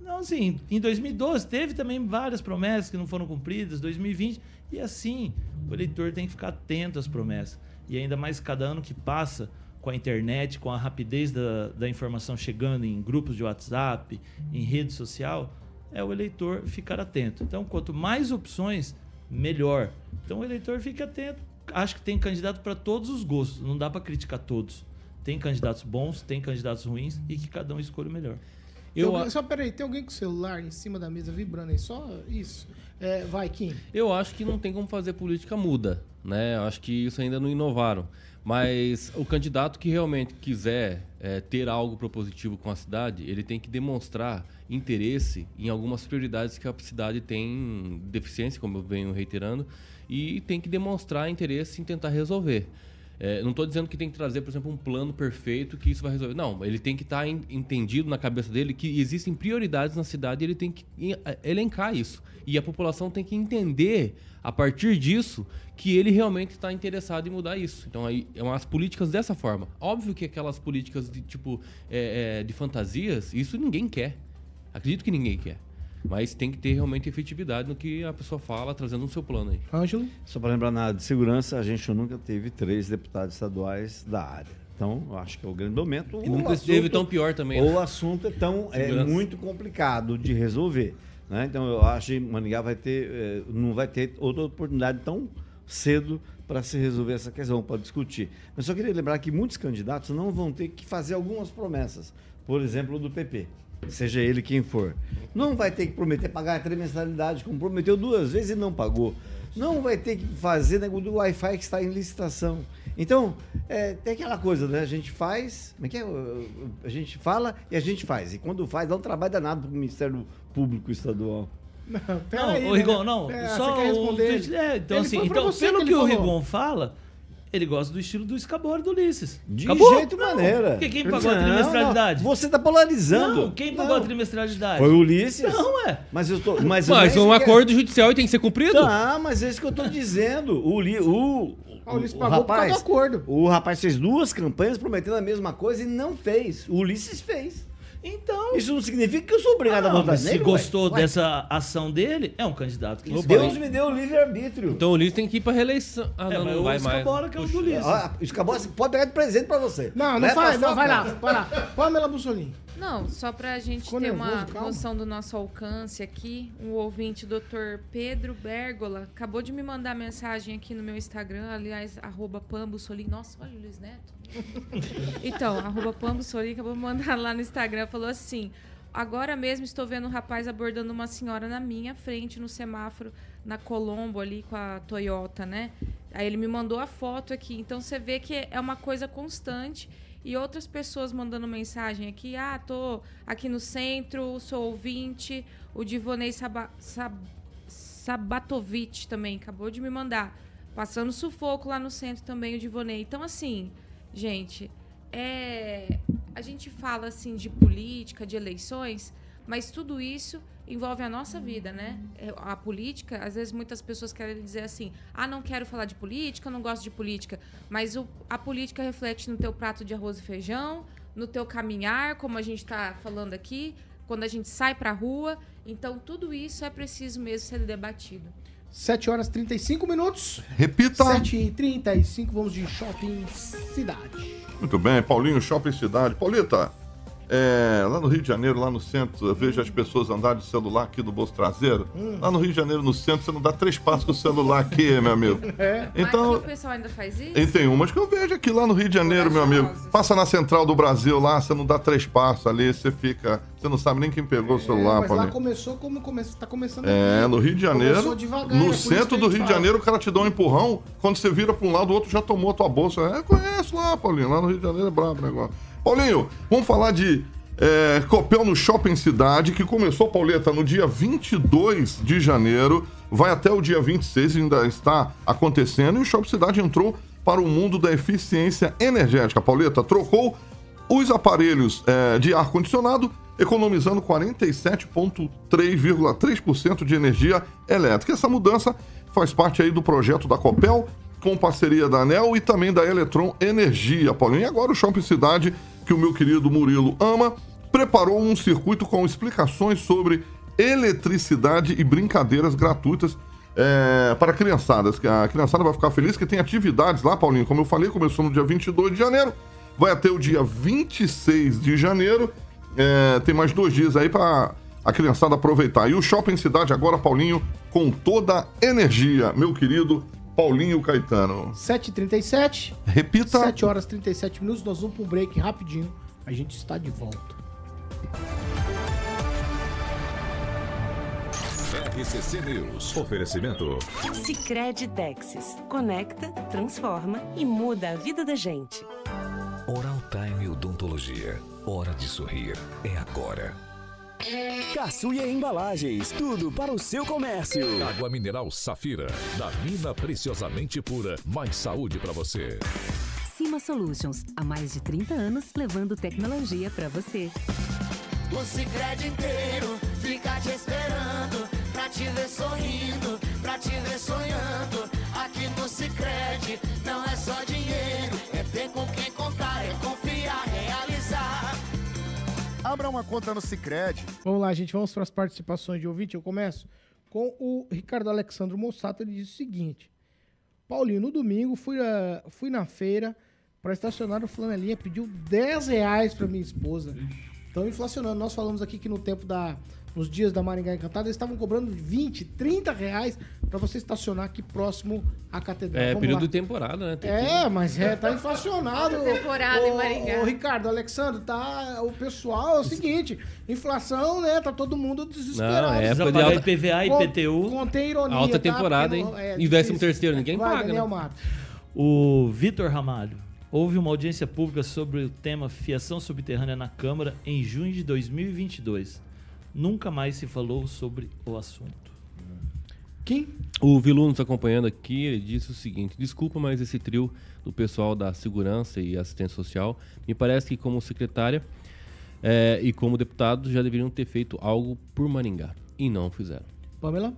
Então, assim, em 2012 teve também várias promessas que não foram cumpridas, 2020, e assim, o eleitor tem que ficar atento às promessas. E ainda mais cada ano que passa, com a internet, com a rapidez da, da informação chegando em grupos de WhatsApp, em rede social, é o eleitor ficar atento. Então, quanto mais opções, melhor. Então, o eleitor fique atento. Acho que tem candidato para todos os gostos, não dá para criticar todos. Tem candidatos bons, tem candidatos ruins e que cada um escolha o melhor. Eu, alguém- Só peraí, tem alguém com o celular em cima da mesa vibrando aí? Só isso. É, vai, Kim. Eu acho que não tem como fazer política muda, né? Eu acho que isso ainda não inovaram. Mas o candidato que realmente quiser é, ter algo propositivo com a cidade, ele tem que demonstrar interesse em algumas prioridades que a cidade tem deficiência, como eu venho reiterando, e tem que demonstrar interesse em tentar resolver. É, não estou dizendo que tem que trazer, por exemplo, um plano perfeito que isso vai resolver. Não, ele tem que estar entendido na cabeça dele que existem prioridades na cidade e ele tem que eh, elencar isso. E a população tem que entender, a partir disso, que ele realmente está interessado em mudar isso. Então, aí, é umas políticas dessa forma. Óbvio que aquelas políticas de tipo é, é, de fantasias, isso ninguém quer. Acredito que ninguém quer. Mas tem que ter realmente efetividade no que a pessoa fala, trazendo no seu plano aí. Ângelo. Só para lembrar na área de segurança, a gente nunca teve três deputados estaduais da área. Então, eu acho que é o grande momento. E O nunca esteve tão pior também, né? O assunto é tão é muito complicado de resolver. né? Então, eu acho que Maningá vai ter, eh, não vai ter outra oportunidade tão cedo para se resolver essa questão, para discutir. Mas só queria lembrar que muitos candidatos não vão ter que fazer algumas promessas. Por exemplo, do PP. Seja ele quem for. Não vai ter que prometer pagar a trimestralidade, como prometeu duas vezes e não pagou. Não vai ter que fazer negócio do Wi-Fi que está em licitação. Então, é, tem aquela coisa, né? A gente faz, como é que é? A gente fala e a gente faz. E quando faz, dá um trabalho danado para o Ministério Público Estadual. Não, Não, peraí, o né? Rigon, não. É, só você quer responder? o. É, então, Ele assim, então, pelo que que, o falou. Rigon fala, ele gosta do estilo do Escabora do Ulisses. De Acabou? jeito Não, maneira. Porque quem pagou a Não, trimestralidade? não, Você está polarizando. Não, quem pagou a trimestralidade? Foi o Ulisses. Não, é. Mas eu estou. Mas, Mas é um é- acordo judicial e tem que ser cumprido? Tá, mas é isso que eu estou dizendo. O, li, o, Ah, o Ulisses o pagou por causa do acordo. O rapaz fez duas campanhas prometendo a mesma coisa e não fez. O Ulisses fez. Então. Isso não significa que eu sou obrigado a Não, votar mas se nele. gostou ué. Dessa ação dele, é um candidato que Deus me deu o livre-arbítrio. Então o Ulisses tem que ir pra reeleição. Ah, É, não, não o vai mais. Escabora que é o do Ulisses. Ah, você pode pegar de presente pra você. Não, não Leva faz, pra não, vai lá, vai lá. Pamela Bussolini. Não, só pra gente Ficou ter nervoso, uma calma. noção do nosso alcance aqui, um ouvinte, Dr. Pedro Bergola, acabou de me mandar mensagem aqui no meu Instagram, aliás, arroba Pambussolim. Nossa, olha o Luiz Neto. então, arroba Pambussolim, acabou de mandar lá no Instagram, falou assim, agora mesmo estou vendo um rapaz abordando uma senhora na minha frente, no semáforo, na Colombo ali com a Toyota, né? Aí ele me mandou a foto aqui, então você vê que é uma coisa constante e outras pessoas mandando mensagem aqui. Ah, tô aqui no centro, sou ouvinte. O Divonei Saba, Sab, Sabatovic também acabou de me mandar. Passando sufoco lá no centro também, o Divonei. Então, assim, gente, é, a gente fala assim de política, de eleições, mas tudo isso envolve a nossa vida, né? É, A política, às vezes muitas pessoas querem dizer assim: ah, não quero falar de política, não gosto de política. Mas o- a política reflete no teu prato de arroz e feijão, no teu caminhar, como a gente está falando aqui, quando a gente sai pra rua. Então, tudo isso é preciso mesmo ser debatido. 7 horas e 35 minutos. Repita. 7 e 35 vamos de shopping cidade. Muito bem, Paulinho, Shopping Cidade. Paulita, é, lá no Rio de Janeiro, lá no centro, eu vejo as pessoas andarem de celular aqui do bolso traseiro. Hum. Lá no Rio de Janeiro, no centro, você não dá três passos com o celular aqui, meu amigo. É. Mas Então, aqui o pessoal ainda faz isso? e tem umas que eu vejo aqui lá no Rio de Janeiro, meu amigo. Passa na central do Brasil lá, você não dá três passos ali, você fica. Você não sabe nem quem pegou o celular, Mas lá Paulinho. começou como começa, tá começando É, no Rio de Janeiro, devagar, é no isso centro do Rio de fala. Janeiro, o cara te dá um empurrão, quando você vira para um lado, o outro já tomou a tua bolsa. É, conheço lá, Paulinho, lá no Rio de Janeiro é brabo o negócio. Paulinho, vamos falar de É, Copel no Shopping Cidade, que começou, Pauleta, no dia 22 de janeiro, vai até o dia 26, ainda está acontecendo, e o Shopping Cidade entrou para o mundo da eficiência energética. Pauleta trocou os aparelhos é, de ar-condicionado, economizando 47,3,3% de energia elétrica. Essa mudança faz parte aí do projeto da Copel, com parceria da ANEL e também da Eletron Energia, Paulinho. E agora o Shopping Cidade, que o meu querido Murilo ama, preparou um circuito com explicações sobre eletricidade e brincadeiras gratuitas é, para criançadas. A criançada vai ficar feliz que tem atividades lá, Paulinho. Como eu falei, começou no dia 22 de janeiro, vai até o dia 26 de janeiro. É, tem mais dois dias aí para a criançada aproveitar. E o Shopping Cidade agora, Paulinho, com toda energia, meu querido Paulinho Caetano. 7h37. Repita. 7 horas e 37 minutos. Nós vamos para um break rapidinho. A gente está de volta. RCC News. Oferecimento. Sicredi Texas. Conecta, transforma e muda a vida da gente. Oral Time Odontologia. Hora de sorrir. É agora. Caçuia Embalagens, tudo para o seu comércio. Água mineral Safira. Da mina preciosamente pura. Mais saúde para você. Cima Solutions, há mais de 30 anos levando tecnologia para você. O Cicred inteiro fica te esperando pra te ver sorrindo, pra te ver sonhando. Aqui no Cicred não é só dinheiro, é ter com quem contar, é confiar. Abra uma conta no Cicred. Vamos lá, gente. Vamos para as participações de ouvinte. Eu começo com o Ricardo Alexandre Mossato. Ele diz o seguinte: Paulinho, no domingo fui, a- fui na feira para estacionar o Flanelinha, pediu 10 reais para minha esposa. Estão inflacionando. Nós falamos aqui que no tempo da. Nos dias da Maringá Encantada, eles estavam cobrando 20, 30 reais para você estacionar aqui próximo à catedral. É, Vamos período lá. de temporada, né? Tem É, que- mas é, tá inflacionado. Alta temporada em Maringá. Ô, Ricardo, Alexandre, tá. O pessoal é o seguinte: inflação, né? Tá todo mundo desesperado. Não, é época de alta, IPVA e IPTU. Contém ironia. alta tá? temporada, Porque hein? não- é Em décimo terceiro, ninguém Vai, paga, Daniel né? Mato. O Vitor Ramalho. Houve uma audiência pública sobre o tema fiação subterrânea na Câmara em junho de 2022. Nunca mais se falou sobre o assunto. Kim? O Vilu nos acompanhando aqui, ele disse o seguinte: desculpa, mas esse trio do pessoal da segurança e assistência social, me parece que como secretária eh, e como deputado já deveriam ter feito algo por Maringá. E não fizeram. Pamela?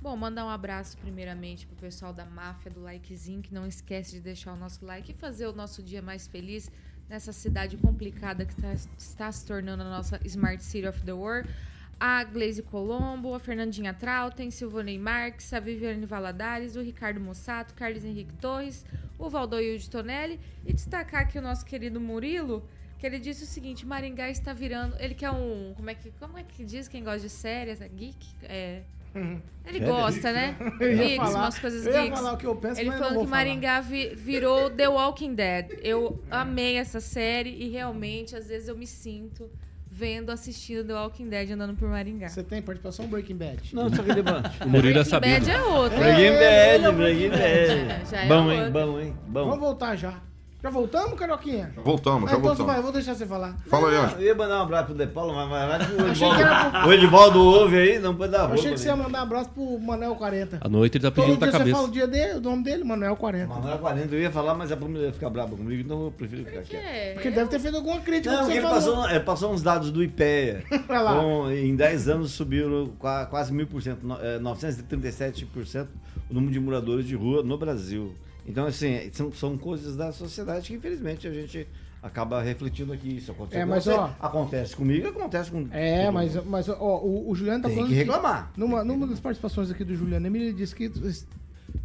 Bom, mandar um abraço primeiramente pro pessoal da máfia do likezinho, que não esquece de deixar o nosso like e fazer o nosso dia mais feliz nessa cidade complicada que tá- está se tornando a nossa Smart City of the World. A Glaze Colombo, a Fernandinha Trautem, Silvonei Marques, a Viviane Valadares, o Ricardo Mossato, Carlos Henrique Torres, o Valdoio de Tonelli. E destacar aqui o nosso querido Murilo, que ele disse o seguinte, Maringá está virando... Ele quer um... Como é que, como é que diz quem gosta de séries? É geek? É... Ele É. gosta, né? Falar- umas coisas eu ia geeks. falar o que eu penso, Ele mas não falando vou que falar. Maringá vi- virou The Walking Dead. Eu amei essa série e realmente, às vezes, eu me sinto vendo, assistindo The Walking Dead andando por Maringá. Você tem participação Breaking Bad? Não, só que debate. O Murilo é Breaking. Bad é outro. Breaking Bad, Breaking É, Bad. é Bom, hein? Bom, hein? Vamos Bom. voltar já. Já voltamos, Caroquinha? Voltamos, Ah, já então você voltamos. vai, vou deixar você falar. Fala aí, Anjo. Eu ia mandar um abraço pro De Paulo, mas vai lá que o Achei que era Edivaldo, o Edivaldo ouve aí, não pode dar Eu roupa. achei que você ia né? mandar um abraço pro Manel 40. À noite ele tá Todo pedindo dia da você cabeça. fala o dia dele, o nome dele, Manuel 40. Manuel 40, eu ia falar, mas a família ia ficar brava comigo, então eu prefiro ficar quieto. É, Porque deve ter feito alguma crítica Não, porque você ele falou. passou, ele passou uns dados do IPEA. Pra lá. Com- em 10 anos subiram qua- quase 1000%, no- é, 937% o número de moradores de rua no Brasil. Então, assim, são, são coisas da sociedade que, infelizmente, a gente acaba refletindo aqui. Isso acontece É, com mas, você, ó- acontece comigo, acontece com. É, com- mas, mas ó, o, o Juliano tá Tem falando que reclamar. numa, numa das participações aqui do Juliano Emílio, ele disse que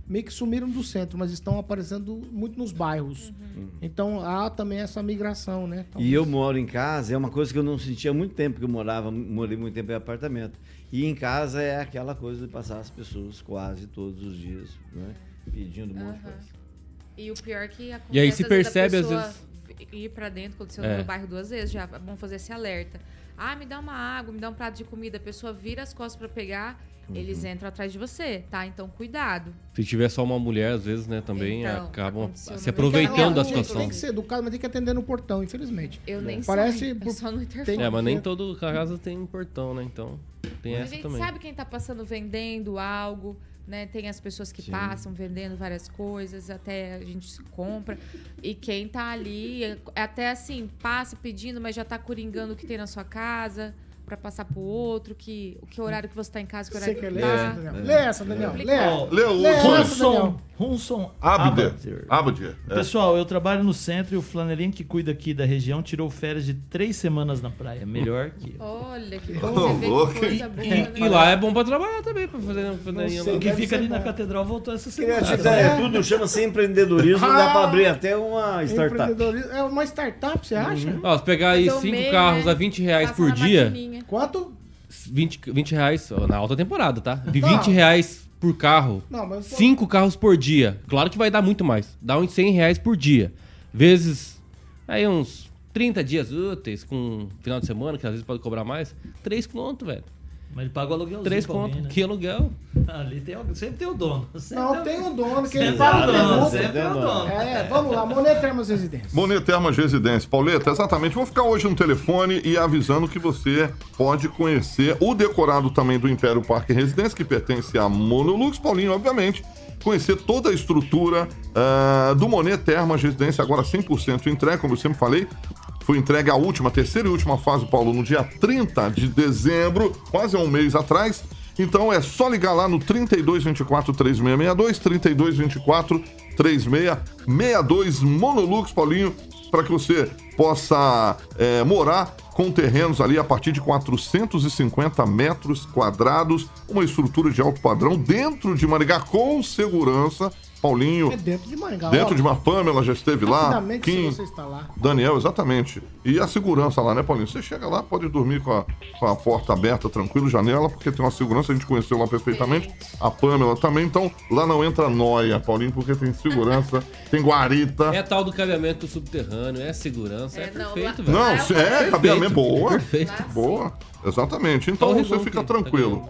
meio que sumiram do centro, mas estão aparecendo muito nos bairros. Então há também essa migração, né? Então, E eu moro em casa, é uma coisa que eu não sentia há muito tempo, que eu morava, morei muito tempo em apartamento. E em casa é aquela coisa de passar as pessoas quase todos os dias, né? Pedindo um monte de coisa. E o pior é que acontece, E aí se percebe, às pessoa vezes- ir pra dentro, aconteceu É. no meu bairro duas vezes, já é bom fazer esse alerta. Ah, me dá uma água, me dá um prato de comida. A pessoa vira as costas pra pegar eles entram atrás de você, tá? Então cuidado. Se tiver só uma mulher, às vezes, né, também Então, acabam se aproveitando da situação. Tem que ser educado, mas tem que atender no portão, infelizmente. Eu nem Parece sei, eu por- só no tem- interfone. É, mas nem todo casa tem um portão, né? Então, tem A essa gente também. sabe quem tá passando vendendo algo, né? Tem as pessoas que Sim. passam vendendo várias coisas, até a gente se compra. E quem tá ali, é- até assim, passa pedindo, mas já tá coringando o que tem na sua casa pra passar pro outro, que, que horário que você tá em casa, que Você horário quer que ler tá. essa, Daniel? Lê essa, Daniel. Lê, Complicado. Lê o Lê essa, Hunson. Hunson Abder. Abder. É. Pessoal, eu trabalho no centro e o flanelinha que cuida aqui da região tirou férias de três semanas na praia. Melhor que eu. Olha que bom, você que coisa boa, E, né? e lá é bom pra trabalhar também, pra fazer. O que fica ali na bom. catedral voltou essa semana. Criatividade é tudo, chama-se empreendedorismo, dá pra abrir até uma startup. Empreendedorismo- É uma startup, você acha? Ó, se pegar aí o cinco meio, carros né? a 20 reais Passa por na dia, maquininha. Quanto? 20, 20 reais na alta temporada, tá? De Não. 20 reais por carro, Não, mas... cinco carros por dia. Claro que vai dar muito mais. Dá uns 100 reais por dia. Vezes aí uns 30 dias úteis, com final de semana, que às vezes pode cobrar mais. 3 conto, velho. Mas ele paga o aluguelzinho 3 pra conto. mim, né? Que aluguel? Ali tem, sempre tem o dono. Sempre Não, tem um dono que ele paga o o dono, sempre tem o dono. É, vamos lá, Monet Termas Residência. Monet Termas Residência. Pauleta, exatamente. Vou ficar hoje no telefone e avisando que você pode conhecer o decorado também do Império Parque Residência, que pertence a Monolux, Paulinho, obviamente. Conhecer toda a estrutura ah, do Monet Termas Residência, agora 100% entregue, como eu sempre falei. Foi entregue a última, terceira e última fase, Paulo, no dia 30 de dezembro, quase um mês atrás. Então é só ligar lá no 3224 3662, 3224 3662 Monolux, Paulinho, para que você possa é, morar com terrenos ali a partir de 450 metros quadrados, uma estrutura de alto padrão dentro de Maringá com segurança. Paulinho, É dentro de Maringá. dentro ó. de uma Pamela já esteve lá. Kim, se você está lá. Daniel, exatamente. E a segurança lá, né, Paulinho? Você chega lá, pode dormir com a, com a porta aberta, tranquilo, janela, porque tem uma segurança, a gente conheceu lá perfeitamente. A Pamela também, então lá não entra noia, Paulinho, porque tem segurança, tem guarita. É tal do cabeamento subterrâneo, é segurança, é, É, não, perfeito, velho. Não, é é, perfeito, cabeamento boa. Perfeito. Boa, exatamente. Então Torre você fica tá tranquilo.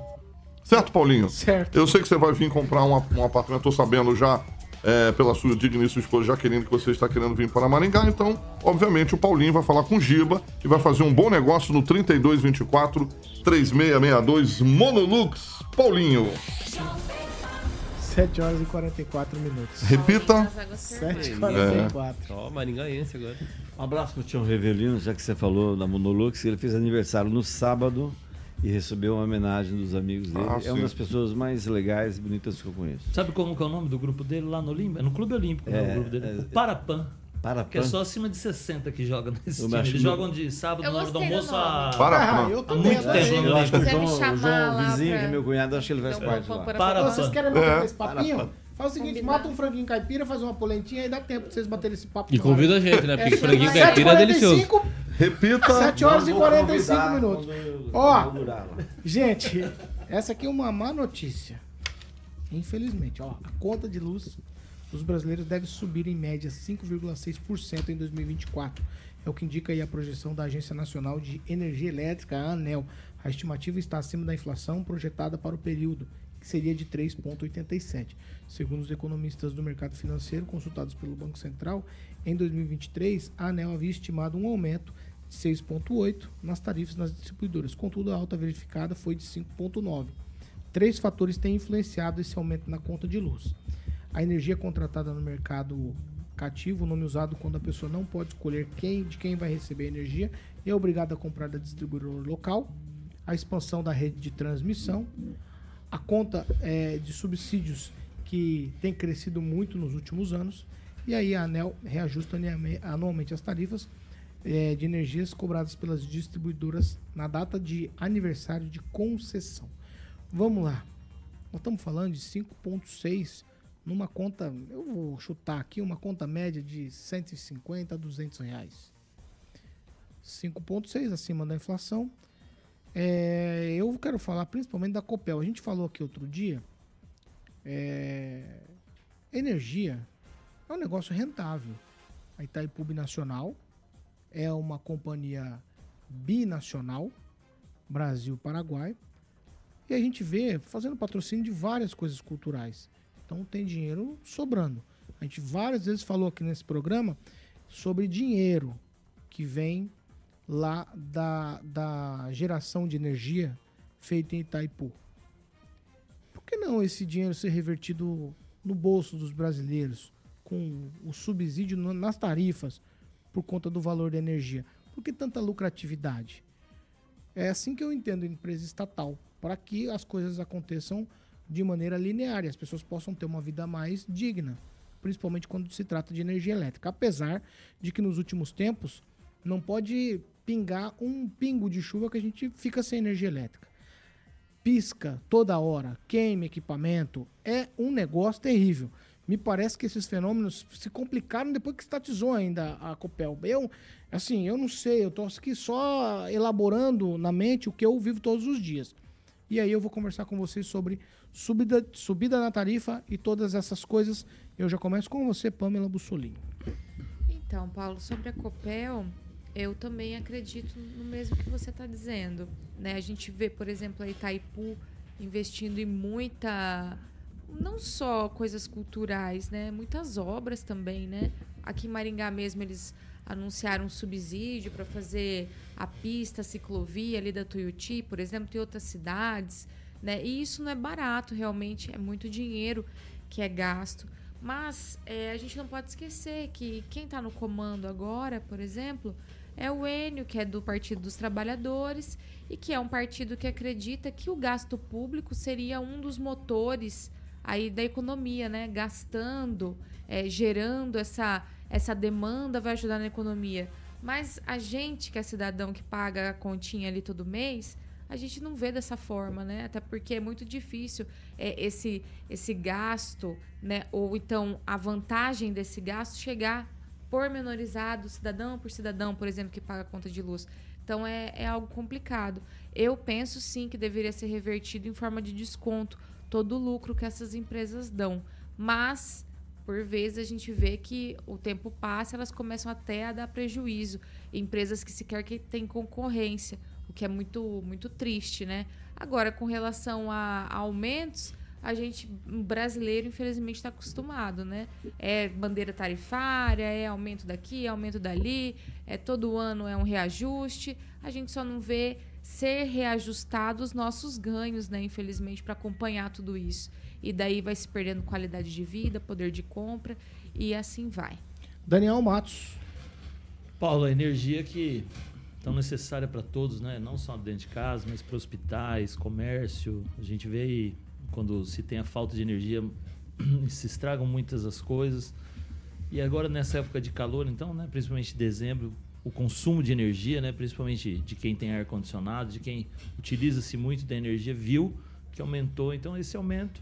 Certo, Paulinho? Certo. Eu sei que você vai vir comprar um, um apartamento, tô sabendo já, é, pela sua digníssima esposa, já querendo que você está querendo vir para Maringá. Então, obviamente, o Paulinho vai falar com o Giba e vai fazer um bom negócio no 3224 3662 Monolux. Paulinho, 7 horas e 44 minutos. repita. 7 e É. 44. Ó, maringaense agora. Um abraço pro Tião Revelino, já que você falou da Monolux, ele fez aniversário no sábado e recebeu uma homenagem dos amigos dele. Ah, é sim. uma das pessoas mais legais e bonitas que eu conheço. Sabe como que é o nome do grupo dele lá no Olímpio? É no Clube Olímpico, né? É, O grupo dele. é- o Parapan. Para Que é só acima de 60 que joga nesse Eu time. Eles que- jogam de sábado na hora do almoço a... Parapan. Ah, eu Há muito tempo. Eu acho que o João, o João vizinho, pra- que é meu cunhado, acho que ele faz Então, parte lá. pôr a Para- Vocês querem É. bater esse papinho? Para- Faz o seguinte, Combinado. mata um franguinho caipira, faz uma polentinha e dá tempo de vocês baterem esse papo. E convida a gente, né? Porque É, franguinho caipira é delicioso. 45, Repita. 7 horas e Vou 45 convidar minutos. quando Ó. quando. Gente, essa aqui é uma má notícia. Infelizmente, ó, a conta de luz dos brasileiros deve subir em média 5,6% em 2024. É o que indica aí a projeção da Agência Nacional de Energia Elétrica, a ANEL. A estimativa está acima da inflação projetada para o período, que seria de 3,87. Segundo os economistas do mercado financeiro consultados pelo Banco Central, em 2023, a ANEL havia estimado um aumento 6,8 nas tarifas nas distribuidoras. Contudo, a alta verificada foi de 5,9. Três fatores têm influenciado esse aumento na conta de luz. A energia contratada no mercado cativo, o nome usado quando a pessoa não pode escolher quem de quem vai receber a energia e é obrigada a comprar da distribuidora local. A expansão da rede de transmissão, a conta eh, de subsídios que tem crescido muito nos últimos anos e aí a ANEL reajusta anualme- anualmente as tarifas eh, de energias cobradas pelas distribuidoras na data de aniversário de concessão. Vamos lá. Nós estamos falando de 5,6 numa conta, eu vou chutar aqui, uma conta média de 150 a 200 reais. 5,6 acima da inflação. É, eu quero falar principalmente da Copel. A gente falou aqui outro dia. é, energia é um negócio rentável. A Itaipu Nacional é uma companhia binacional, Brasil-Paraguai. E a gente vê fazendo patrocínio de várias coisas culturais. Então tem dinheiro sobrando. A gente várias vezes falou aqui nesse programa sobre dinheiro que vem lá da, da geração de energia feita em Itaipu. Por que não esse dinheiro ser revertido no bolso dos brasileiros com o subsídio nas tarifas por conta do valor da energia? Por que tanta lucratividade? É assim que eu entendo empresa estatal, para que as coisas aconteçam de maneira linear e as pessoas possam ter uma vida mais digna, principalmente quando se trata de energia elétrica. Apesar de que nos últimos tempos não pode pingar um pingo de chuva que a gente fica sem energia elétrica. Pisca toda hora, queima equipamento, é um negócio terrível. Me parece que esses fenômenos se complicaram depois que estatizou ainda a Copel. Eu, assim, eu não sei, eu tô aqui só elaborando na mente o que eu vivo todos os dias. E aí eu vou conversar com vocês sobre subida, subida na tarifa e todas essas coisas. Eu já começo com você, Pamela Bussolini. Então, Paulo, sobre a Copel, eu também acredito no mesmo que você está dizendo. Né? A gente vê, por exemplo, a Itaipu investindo em muita. Não só coisas culturais, né? Muitas obras também, né? Aqui em Maringá mesmo eles anunciaram um subsídio para fazer a pista, a ciclovia ali da Tuiuti, por exemplo, tem outras cidades, né? E isso não é barato, realmente, é muito dinheiro que é gasto. Mas é, a gente não pode esquecer que quem está no comando agora, por exemplo, é o Enio, que é do Partido dos Trabalhadores, e que é um partido que acredita que o gasto público seria um dos motores aí da economia, né? Gastando, é, gerando essa, essa demanda vai ajudar na economia. Mas a gente, que é cidadão que paga a continha ali todo mês, a gente não vê dessa forma, né? Até porque é muito difícil é, esse, esse gasto, né? Ou então a vantagem desse gasto chegar pormenorizado, cidadão por cidadão, por exemplo, que paga a conta de luz. Então é, é algo complicado. Eu penso sim que deveria ser revertido em forma de desconto todo o lucro que essas empresas dão. Mas, por vezes, a gente vê que o tempo passa elas começam até a dar prejuízo. Empresas que sequer que têm concorrência, o que é muito, muito triste, né? Agora, com relação a, aumentos, a gente, brasileiro, infelizmente, está acostumado, né? É bandeira tarifária, é aumento daqui, aumento dali, é todo ano é um reajuste. A gente só não vê ser reajustados os nossos ganhos, né? Infelizmente, para acompanhar tudo isso. E daí vai se perdendo qualidade de vida, poder de compra e assim vai. Daniel Matos. Paulo, a energia que tão necessária para todos, né? Não só dentro de casa, mas para hospitais, comércio. A gente vê aí, quando se tem a falta de energia, se estragam muitas as coisas. E agora nessa época de calor, então, né, principalmente em dezembro, o consumo de energia, né, principalmente de quem tem ar condicionado, de quem utiliza-se muito da energia, viu que aumentou. Então esse aumento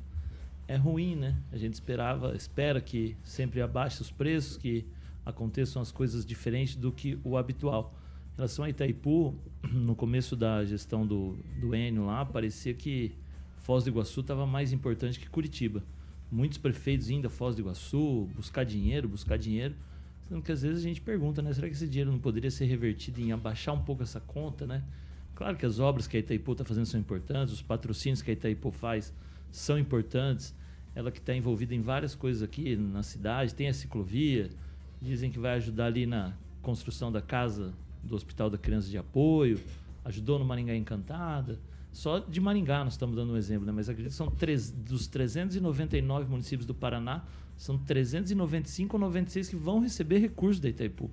é ruim, né? A gente esperava, espera que sempre abaixe os preços, que aconteçam as coisas diferentes do que o habitual. Em relação a Itaipu, no começo da gestão do, do Enio lá, parecia que Foz do Iguaçu estava mais importante que Curitiba. Muitos prefeitos indo a Foz do Iguaçu, buscar dinheiro, buscar dinheiro. Sendo que às vezes a gente pergunta, né? Será que esse dinheiro não poderia ser revertido em abaixar um pouco essa conta, né? Claro que as obras que a Itaipu está fazendo são importantes, os patrocínios que a Itaipu faz são importantes. Ela que está envolvida em várias coisas aqui na cidade, tem a ciclovia, dizem que vai ajudar ali na construção da casa do Hospital da Criança de Apoio, ajudou no Maringá Encantada. Só de Maringá nós estamos dando um exemplo, né? mas acredito que são três, dos 399 municípios do Paraná, são 395 ou 96 que vão receber recursos da Itaipu.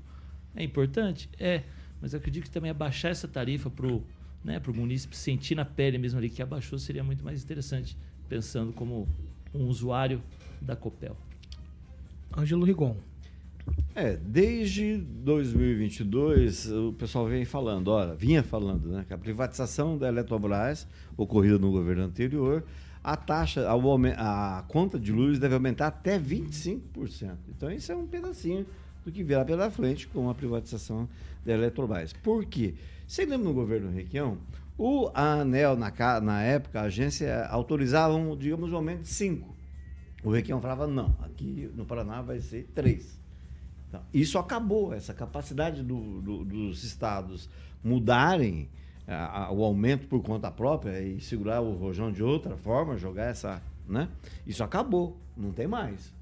É importante? É, mas eu acredito que também abaixar essa tarifa para o né, munícipe sentir na pele mesmo ali que abaixou seria muito mais interessante, pensando como um usuário da Copel. Ângelo Rigon. É, desde 2022 o pessoal vem falando, olha, vinha falando, né, que a privatização da Eletrobras, ocorrida no governo anterior, a taxa, a, a conta de luz deve aumentar até 25%. Então isso é um pedacinho do que virá pela frente com a privatização da Eletrobras. Por quê? Você lembra no governo Requião, o ANEL, na, na época, a agência autorizava, um, digamos, um aumento de 5. O Requião falava, não, aqui no Paraná vai ser 3. Então, isso acabou, essa capacidade do- do- dos estados mudarem a- a- o aumento por conta própria e segurar o rojão de outra forma, jogar essa, né? Isso acabou, não tem mais.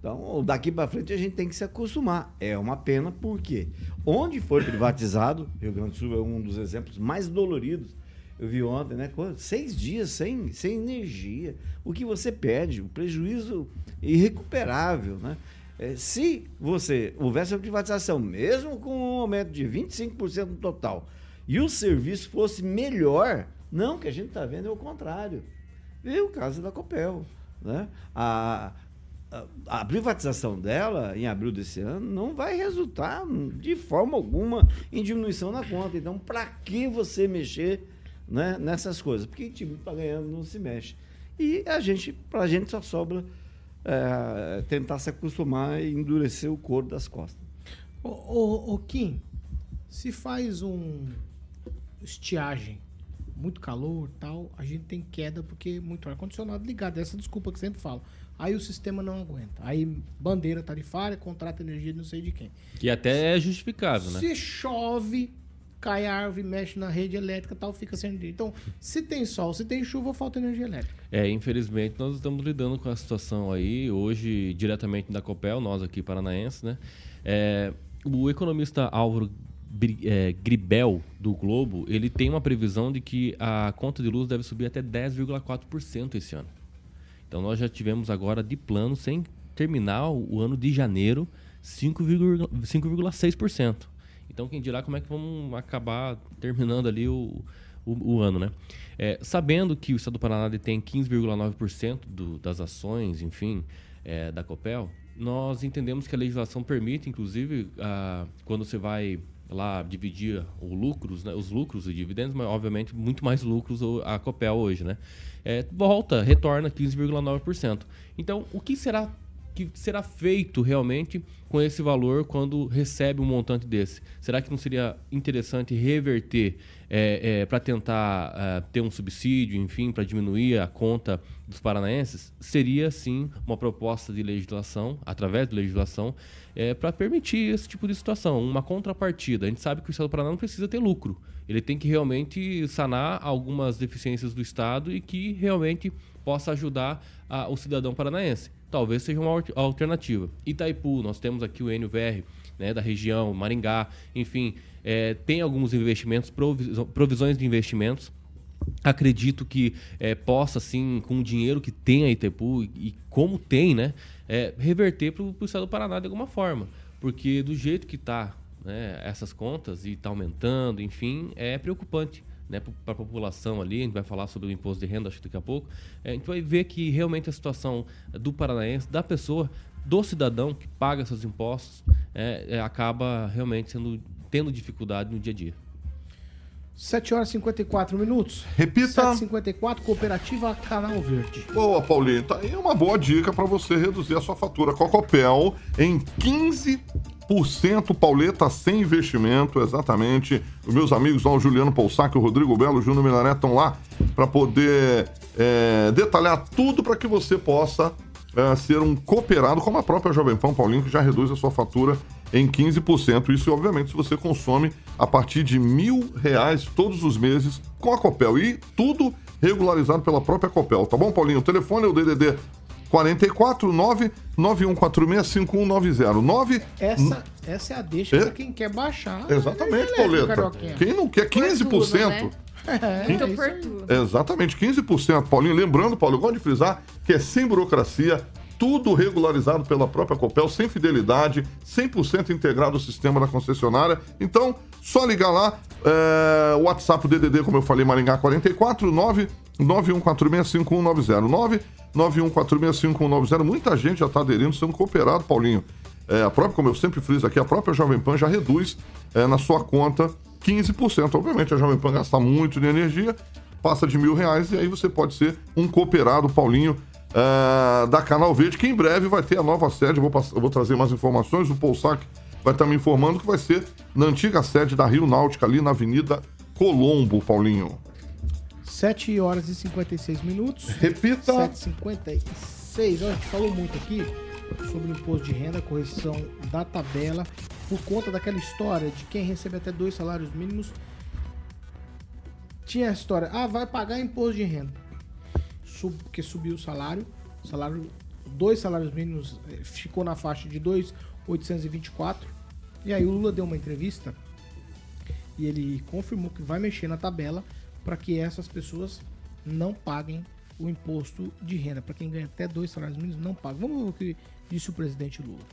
Então, daqui para frente a gente tem que se acostumar. É uma pena porque onde foi privatizado, Rio Grande do Sul é um dos exemplos mais doloridos. Eu vi ontem, né? Seis dias sem, sem energia. O que você perde, o prejuízo irrecuperável, né? É, se você houvesse a privatização, mesmo com um aumento de 25% no total, e o serviço fosse melhor, não, o que a gente está vendo é o contrário. E o caso da Copel. Né? A, a, a privatização dela, em abril desse ano, não vai resultar de forma alguma em diminuição na conta. Então, para que você mexer né, nessas coisas? Porque time que está ganhando não se mexe. E a gente, para a gente só sobra é, tentar se acostumar e endurecer o couro das costas. Ô, ô, ô, Kim, se faz um estiagem, muito calor tal, a gente tem queda porque muito ar-condicionado ligado. Essa desculpa que sempre falo. Aí o sistema não aguenta. Aí bandeira tarifária, contrata energia de não sei de quem. Que até é justificável, né? Se chove, cai a árvore, mexe na rede elétrica tal, fica sem energia. Então, se tem sol, se tem chuva, falta energia elétrica. É, infelizmente nós estamos lidando com a situação aí, hoje, diretamente da Copel, nós aqui paranaenses, né? É, o economista Álvaro é, Gribel, do Globo, ele tem uma previsão de que a conta de luz deve subir até 10,4% esse ano. Então nós já tivemos agora de plano, sem terminar o ano de janeiro, 5,6%. 5,6%. Então quem dirá como é que vamos acabar terminando ali o, o, o ano, né? É, sabendo que o Estado do Paraná tem 15,9% do- das ações, enfim, é, da Copel, nós entendemos que a legislação permite, inclusive, ah, quando você vai lá dividir o lucros, né, os lucros e dividendos, mas obviamente muito mais lucros a Copel hoje, né? É, volta, retorna 15,9%. Então, o que será que será feito realmente com esse valor quando recebe um montante desse? Será que não seria interessante reverter para tentar eh, ter um subsídio, enfim, para diminuir a conta dos paranaenses? Seria sim uma proposta de legislação, através de legislação, para permitir esse tipo de situação, uma contrapartida. A gente sabe que o Estado do Paraná não precisa ter lucro. Ele tem que realmente sanar algumas deficiências do Estado e que realmente possa ajudar a- o cidadão paranaense. Talvez seja uma al- alternativa. Itaipu, nós temos aqui o NVR, né, da região, Maringá, enfim, é, tem alguns investimentos, provisões de investimentos. Acredito que é, possa, sim, com o dinheiro que tem a Itaipu e, e como tem, né, é, reverter para o Estado do Paraná de alguma forma. Porque do jeito que está né, essas contas e está aumentando, enfim, é preocupante né, para a população ali. A gente vai falar sobre o imposto de renda, acho que daqui a pouco. É, a gente vai ver que realmente a situação do paranaense, da pessoa, do cidadão que paga seus impostos, é, é, acaba realmente sendo, tendo dificuldade no dia a dia. 7 horas e 54 minutos. Repita. 7h54, Cooperativa Canal Verde. Boa, Paulinho. Tá aí uma boa dica para você reduzir a sua fatura com a Copel em 15%, Pauleta, sem investimento, exatamente. Os meus amigos lá, o Juliano Poussac, o Rodrigo Belo, o Júnior Milaré estão lá para poder é, detalhar tudo para que você possa é, ser um cooperado, como a própria Jovem Pan, Paulinho, que já reduz a sua fatura em 15%. Isso, obviamente, se você consome a partir de mil reais todos os meses com a Copel. E tudo regularizado pela própria Copel, tá bom, Paulinho? O telefone é o DDD 44 99146 5190. 9 Essa, essa é a deixa É. pra quem quer baixar. Exatamente, a energia elétrica, Pauleta. Quem não quer 15%. né? É, é. Exatamente, 15%, Paulinho. Lembrando, Paulo, eu gosto de frisar que é sem burocracia, tudo regularizado pela própria Copel, sem fidelidade, 100% integrado ao sistema da concessionária. Então, só ligar lá, é, o WhatsApp do DDD, como eu falei, Maringá 44 9 91465190 9 91465190. Muita gente já está aderindo, sendo cooperado, Paulinho. É, a própria, como eu sempre friso aqui, a própria Jovem Pan já reduz é, na sua conta 15%. Obviamente, a Jovem Pan gasta muito de energia, passa de mil reais e aí você pode ser um cooperado, Paulinho, ah, da Canal Verde, que em breve vai ter a nova sede. Vou, pass- eu vou trazer mais informações. O Poussac vai estar me informando que vai ser na antiga sede da Rio Náutica, ali na Avenida Colombo, Paulinho. 7 horas e 56 minutos. Repita. 7h56. Ó, A gente falou muito aqui sobre o imposto de renda, correção da tabela, por conta daquela história de quem recebe até dois salários mínimos tinha a história, ah, vai pagar imposto de renda. Sub, porque subiu o salário, salário, dois salários mínimos eh, ficou na faixa de 2,824. E aí o Lula deu uma entrevista e ele confirmou que vai mexer na tabela para que essas pessoas não paguem o imposto de renda. Para quem ganha até dois salários mínimos, não paga. Vamos ver o que disse o presidente Lula.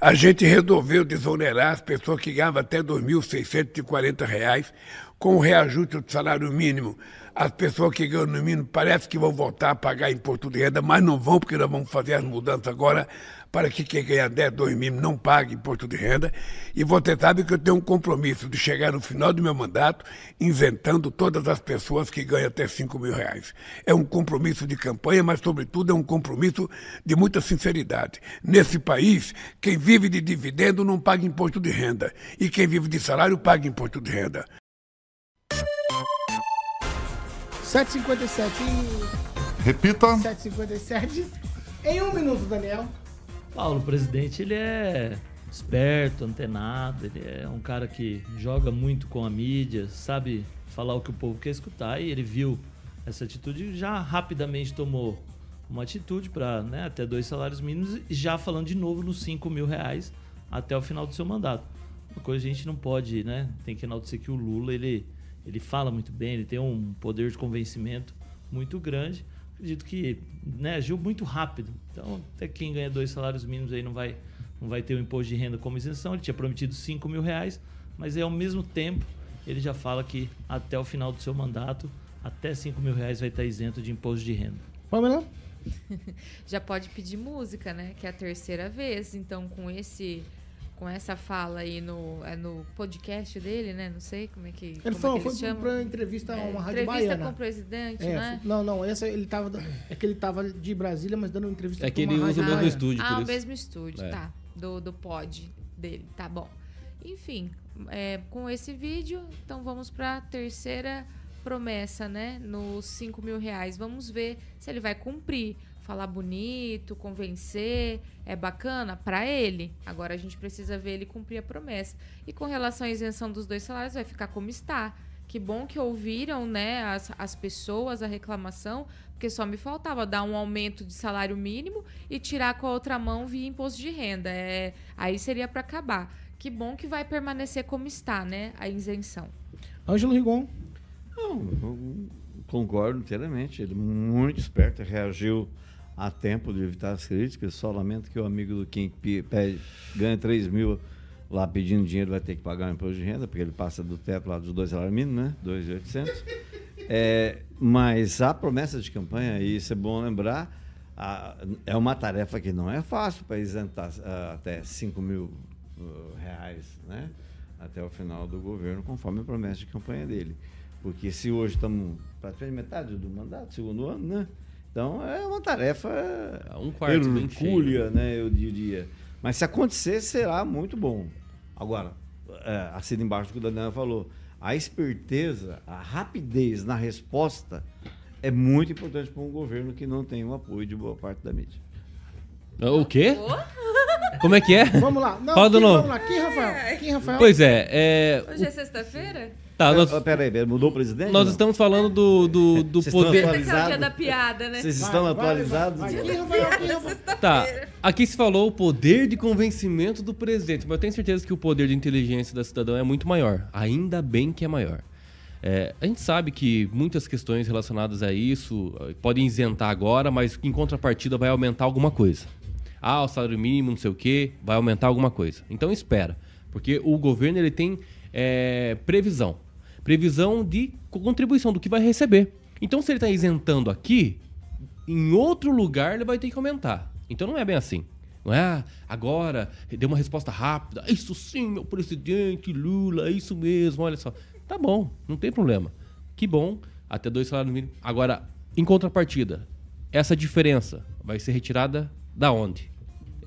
A gente resolveu desonerar as pessoas que ganhavam até 2.640 reais com o reajuste do salário mínimo. As pessoas que ganham no mínimo parece que vão voltar a pagar imposto de renda, mas não vão, porque nós vamos fazer as mudanças agora para que quem ganha 10, 2 mil não pague imposto de renda. E você sabe que eu tenho um compromisso de chegar no final do meu mandato isentando todas as pessoas que ganham até 5 mil reais. É um compromisso de campanha, mas, sobretudo, é um compromisso de muita sinceridade. Nesse país, quem vive de dividendo não paga imposto de renda. E quem vive de salário paga imposto de renda. 7h57 Repita. 7h57. Em um minuto, Daniel. Paulo, o presidente, ele é esperto, antenado, ele é um cara que joga muito com a mídia, sabe falar o que o povo quer escutar e ele viu essa atitude e já rapidamente tomou uma atitude para né, até dois salários mínimos e já falando de novo nos 5 mil reais até o final do seu mandato. Uma coisa a gente não pode, né? Tem que enaltecer que o Lula, ele, ele fala muito bem, ele tem um poder de convencimento muito grande acredito que né, agiu muito rápido. Então, até quem ganha dois salários mínimos aí não vai, não vai ter o imposto de renda como isenção. Ele tinha prometido 5 mil reais, mas aí, ao mesmo tempo ele já fala que até o final do seu mandato, até 5 mil reais vai estar isento de imposto de renda. Pamela? já pode pedir música, né? Que é a terceira vez. Então, com esse com essa fala aí no, é no podcast dele, né? Não sei como é que Ele como foi, é que foi pra entrevista a É, uma rádio entrevista baiana. com o presidente, É, né? Não, não, essa ele tava. É que ele tava de Brasília, mas dando uma entrevista É que ele usa o rádio mesmo baiana. estúdio, Ah, o mesmo estúdio, É. tá. Do, do pod dele, tá bom. Enfim, é, com esse vídeo, então vamos pra terceira promessa, né? Nos 5 mil reais. Vamos ver se ele vai cumprir. Falar bonito, convencer, é bacana para ele. Agora a gente precisa ver ele cumprir a promessa. E com relação à isenção dos dois salários, vai ficar como está. Que bom que ouviram, né, as, as pessoas a reclamação, porque só me faltava dar um aumento de salário mínimo e tirar com a outra mão via imposto de renda. É, aí seria para acabar. Que bom que vai permanecer como está, né, a isenção. Ângelo Rigon. Não, eu concordo inteiramente. Ele é muito esperto, reagiu a tempo de evitar as críticas. Só lamento que o amigo do Kim pe- pede, ganha 3 mil lá pedindo dinheiro, vai ter que pagar o imposto de renda, porque ele passa do teto lá dos dois salários mínimos, né? 2.800. É, mas a promessa de campanha, e isso é bom lembrar, a- é uma tarefa que não é fácil para isentar ah, até 5 mil ah, reais, né? Até o final do governo, conforme a promessa de campanha dele. Porque se hoje estamos praticamente metade do mandato, segundo ano, né? Então é uma tarefa um quarto hercúlea, né? Eu diria. Mas se acontecer, será muito bom. Agora, é, assina embaixo do que o Daniel falou. A esperteza, a rapidez na resposta é muito importante para um governo que não tem o apoio de boa parte da mídia. O quê? Como é que é? Vamos lá. Não, Fala do aqui, novo. vamos lá. Aqui, Rafael. Aqui, Rafael. Pois é, é, Hoje é sexta-feira? Tá, nós, Peraí, peraí, mudou o presidente? nós não? estamos falando do, do, do Vocês estão poder. Sexta é o dia da piada, né? Vocês estão atualizados? Aqui, Rafael. Aqui, Rafael. Tá, aqui se falou o poder de convencimento do presidente, mas eu tenho certeza que o poder de inteligência da cidadão é muito maior. Ainda bem que é maior. É, a gente sabe que muitas questões relacionadas a isso eh, podem isentar agora, mas em contrapartida vai aumentar alguma coisa. Ah, o salário mínimo, não sei o quê, vai aumentar alguma coisa. Então espera, porque o governo ele tem eh, previsão. Previsão de contribuição do que vai receber. Então se ele está isentando aqui, em outro lugar ele vai ter que aumentar. Então não é bem assim. Não é ah, agora, deu uma resposta rápida. Isso sim, meu presidente Lula, é isso mesmo, olha só. Tá bom, não tem problema. Que bom, até dois salários mínimos. Agora, em contrapartida, essa diferença vai ser retirada da onde?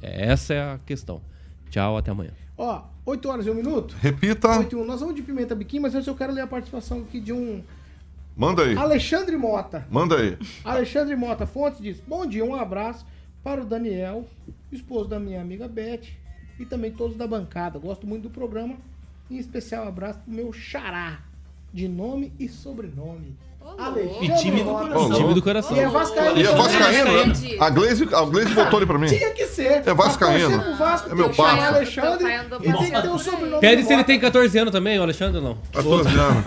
Essa é a questão. Tchau, até amanhã. Ó, 8 horas e 1 minuto. Repita. 8 e 1. Nós vamos de pimenta biquinho, mas antes eu quero ler a participação aqui de um Manda aí. Alexandre Mota. Manda aí. Alexandre Mota Fontes diz: Bom dia, um abraço para o Daniel, esposo da minha amiga Beth e também todos da bancada. Gosto muito do programa. Em especial, um abraço pro meu xará. de nome e sobrenome. E time do coração. Time do coração. E é vascaíno. E é vascaíno, né? Vascaíno. A Glaze, a Glaze botou ele pra mim. Tinha que ser. É vascaíno. Pra Vasco, É meu parça. Alexandre e tem que ter o sobrenome Pede se ele tem 14 anos também, o Alexandre ou não? 14 anos.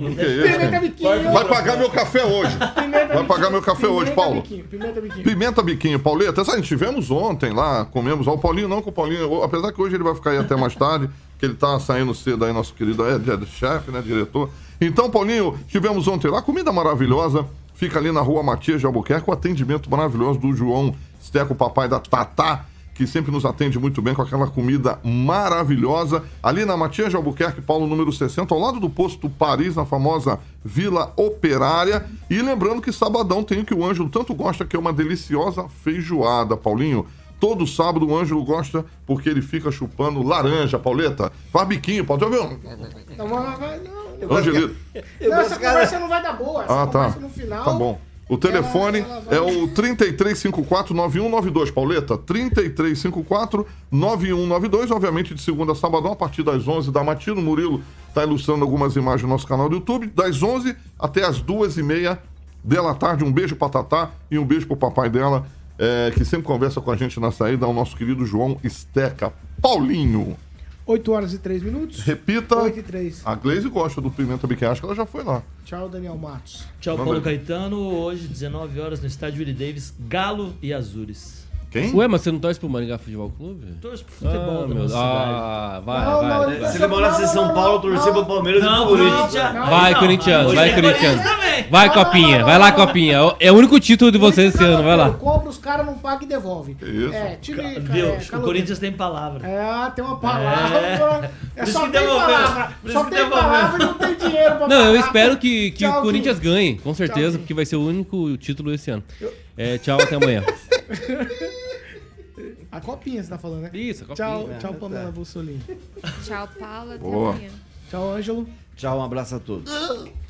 não, Que isso? Pimenta biquinho. Vai pagar meu café hoje. Vai pagar meu café hoje, Paulo. Pimenta biquinho. Pimenta biquinho, Pauleta, essa a gente tivemos ontem lá, comemos. O Paulinho não, com o Paulinho, apesar que hoje ele vai ficar aí até mais tarde, que ele tá saindo cedo aí, nosso querido é, é, chefe, né, diretor. Então, Paulinho, tivemos ontem lá, comida maravilhosa, fica ali na rua Matias de Albuquerque, o atendimento maravilhoso do João Steco, papai da Tatá, que sempre nos atende muito bem com aquela comida maravilhosa. Ali na Matias de Albuquerque, Paulo número 60, ao lado do posto Paris, na famosa Vila Operária. E lembrando que sabadão tem o que o Ângelo tanto gosta, que é uma deliciosa feijoada, Paulinho. Todo sábado o Ângelo gosta porque ele fica chupando laranja, Pauleta. Faz biquinho, pode ver? Não, vai- vai- não. Angelito. Não, essa conversa não vai dar boa. Essa Ah, tá. no final. Tá bom. O telefone ela vai- é o 3354-9192, Pauleta. 3354-9192, obviamente de segunda a sabadão, a partir das 11 da matina. O Murilo está ilustrando algumas imagens no nosso canal do YouTube. Das 11 até as 2h30 da tarde. Um beijo pra Tatá e um beijo pro papai dela, é, que sempre conversa com a gente na saída, o nosso querido João Esteca. Paulinho. 8 horas e 3 minutos. Repita. 8 e 3. A Glaze gosta do Pimenta Biquinho, acho que ela já foi lá. Tchau, Daniel Matos. Tchau, Paulo. Caetano. Hoje, 19 horas, no estádio Willie Davis, Galo e Azures. Quem? Ué, mas você não torce pro Maringá Futebol Clube? Torço pro futebol ah, meu... Ah, vai, Não, vai. não, vai. Se ele morasse em São Paulo, torcia pro Palmeiras e Não, pro Corinthians. Vai, Corinthians, vai, tem Corinthians. também. Vai, Copinha, vai lá, Copinha. É o único título de vocês esse ano, vai lá. Compra os caras, não paga e devolve. isso? É, time. Deus, é, o Corinthians tem palavra. É, tem uma palavra. É, Por isso só que tem palavra. Só tem palavra e não tem dinheiro pra Não, eu espero que, que o Corinthians ganhe, com certeza, porque vai ser o único título esse ano. É, tchau, até amanhã. A copinha, você tá falando, né? Isso, a Tchau, copinha. tchau, Ah, Pamela tá. Bussolini. Tchau, Paula. Até Boa. amanhã. Tchau, Ângelo. Tchau, um abraço a todos.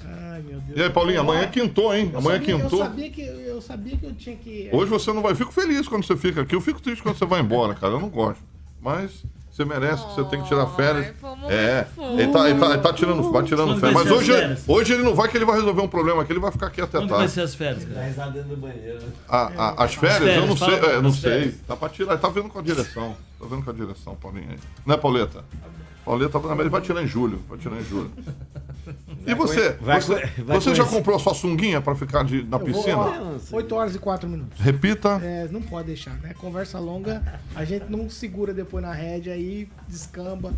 Ai, meu Deus. E aí, Paulinho, amanhã quintou, hein? Eu Amanhã sabia- quintou. Eu sabia, que, eu sabia que eu tinha que. Hoje você não vai. Fico feliz quando você fica aqui. Eu fico triste quando você vai embora, cara. Eu não gosto. Mas você merece, que você tem que tirar férias. É, ele tá, ele tá, ele tá tirando, vai tirando Quando férias. vai Mas as hoje, hoje ele não vai, que ele vai resolver um problema aqui. Ele vai ficar aqui até Quando vai tarde. ser as férias, cara? dentro do banheiro. né? A- a- as férias, férias, eu não fala sei. É, não sei. férias. Tá pra tirar. Tá vendo com a direção. Tá vendo com a direção, Paulinho aí. Né, Pauleta? Pauleta, mas ele vai tirar em julho. Vai tirar em julho. E você? vai você vai você já comprou a sua sunguinha pra ficar de- na Eu vou, piscina? ó, 8 horas e 4 minutos. Repita. É, não pode deixar, né? Conversa longa, a gente não segura depois na rédea aí, descamba.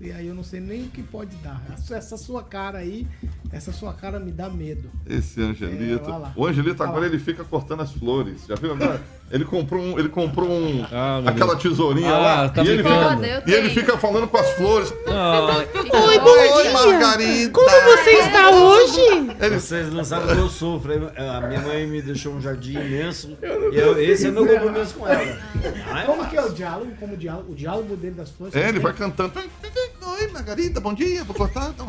E aí eu não sei nem o que pode dar. Essa- sua cara aí, essa sua cara me dá medo. Esse Angelito. É, vai lá. o Angelito agora lá. ele fica cortando as flores. Já viu agora? Ele comprou um, ele comprou um Ah, aquela tesourinha Ah, lá tá e ele fica Eu e ele fica falando com as flores. Ah, Oi, Oi, Margarida. Como você está hoje? Ele Vocês não sabem o que eu sofro. A minha mãe me deixou um jardim imenso. E eu- esse é meu compromisso com ela. Ai, Como que é o diálogo? Como o diálogo, o diálogo dele das flores? é, ele vai cantando. Oi, Margarida, bom dia. Vou cortar. tá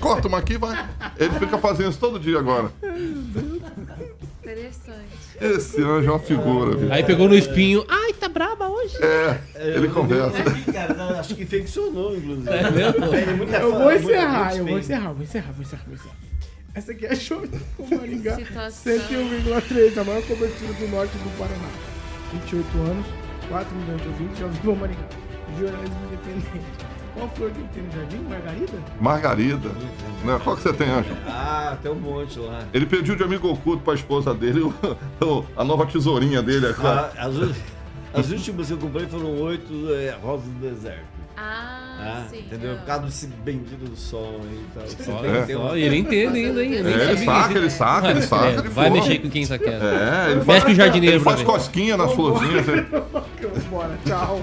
Corta uma aqui, vai. Ele fica fazendo isso todo dia agora. Interessante. Esse anjo é uma figura, bicho. Aí pegou no espinho. Ai, tá braba hoje. É, ele conversa. Cara, não, acho que infeccionou, inclusive. É Eu vou encerrar, eu vou encerrar, vou encerrar, vou encerrar, vou encerrar. Essa aqui é a show do Maringá. Situação. 101,3, a maior cobertura do norte do Paraná. 28 anos, 4 milhões de ouvintes, já ouviu o Maringá. Jornalismo independente. Qual flor que ele tem no jardim? Margarida? Margarida. Né? Qual que você tem, Anjo? Ah, tem um monte lá. Ele pediu de amigo oculto pra esposa dele o- o- a nova tesourinha dele. Ah, as, as últimas que eu comprei foram oito é, rosas do deserto. Ah, Ah, sim. entendeu? Por causa desse bendito do sol aí e tal. Você Olha tem uma- ele entende ainda, hein? Eu nem É, ele saca, ele saca, ele saca. É, ele vai for. mexer com quem tá quieto. É, ele Mexe faz, com o jardineiro ele faz ver. cosquinha nas florzinhas. ele- Bora, tchau.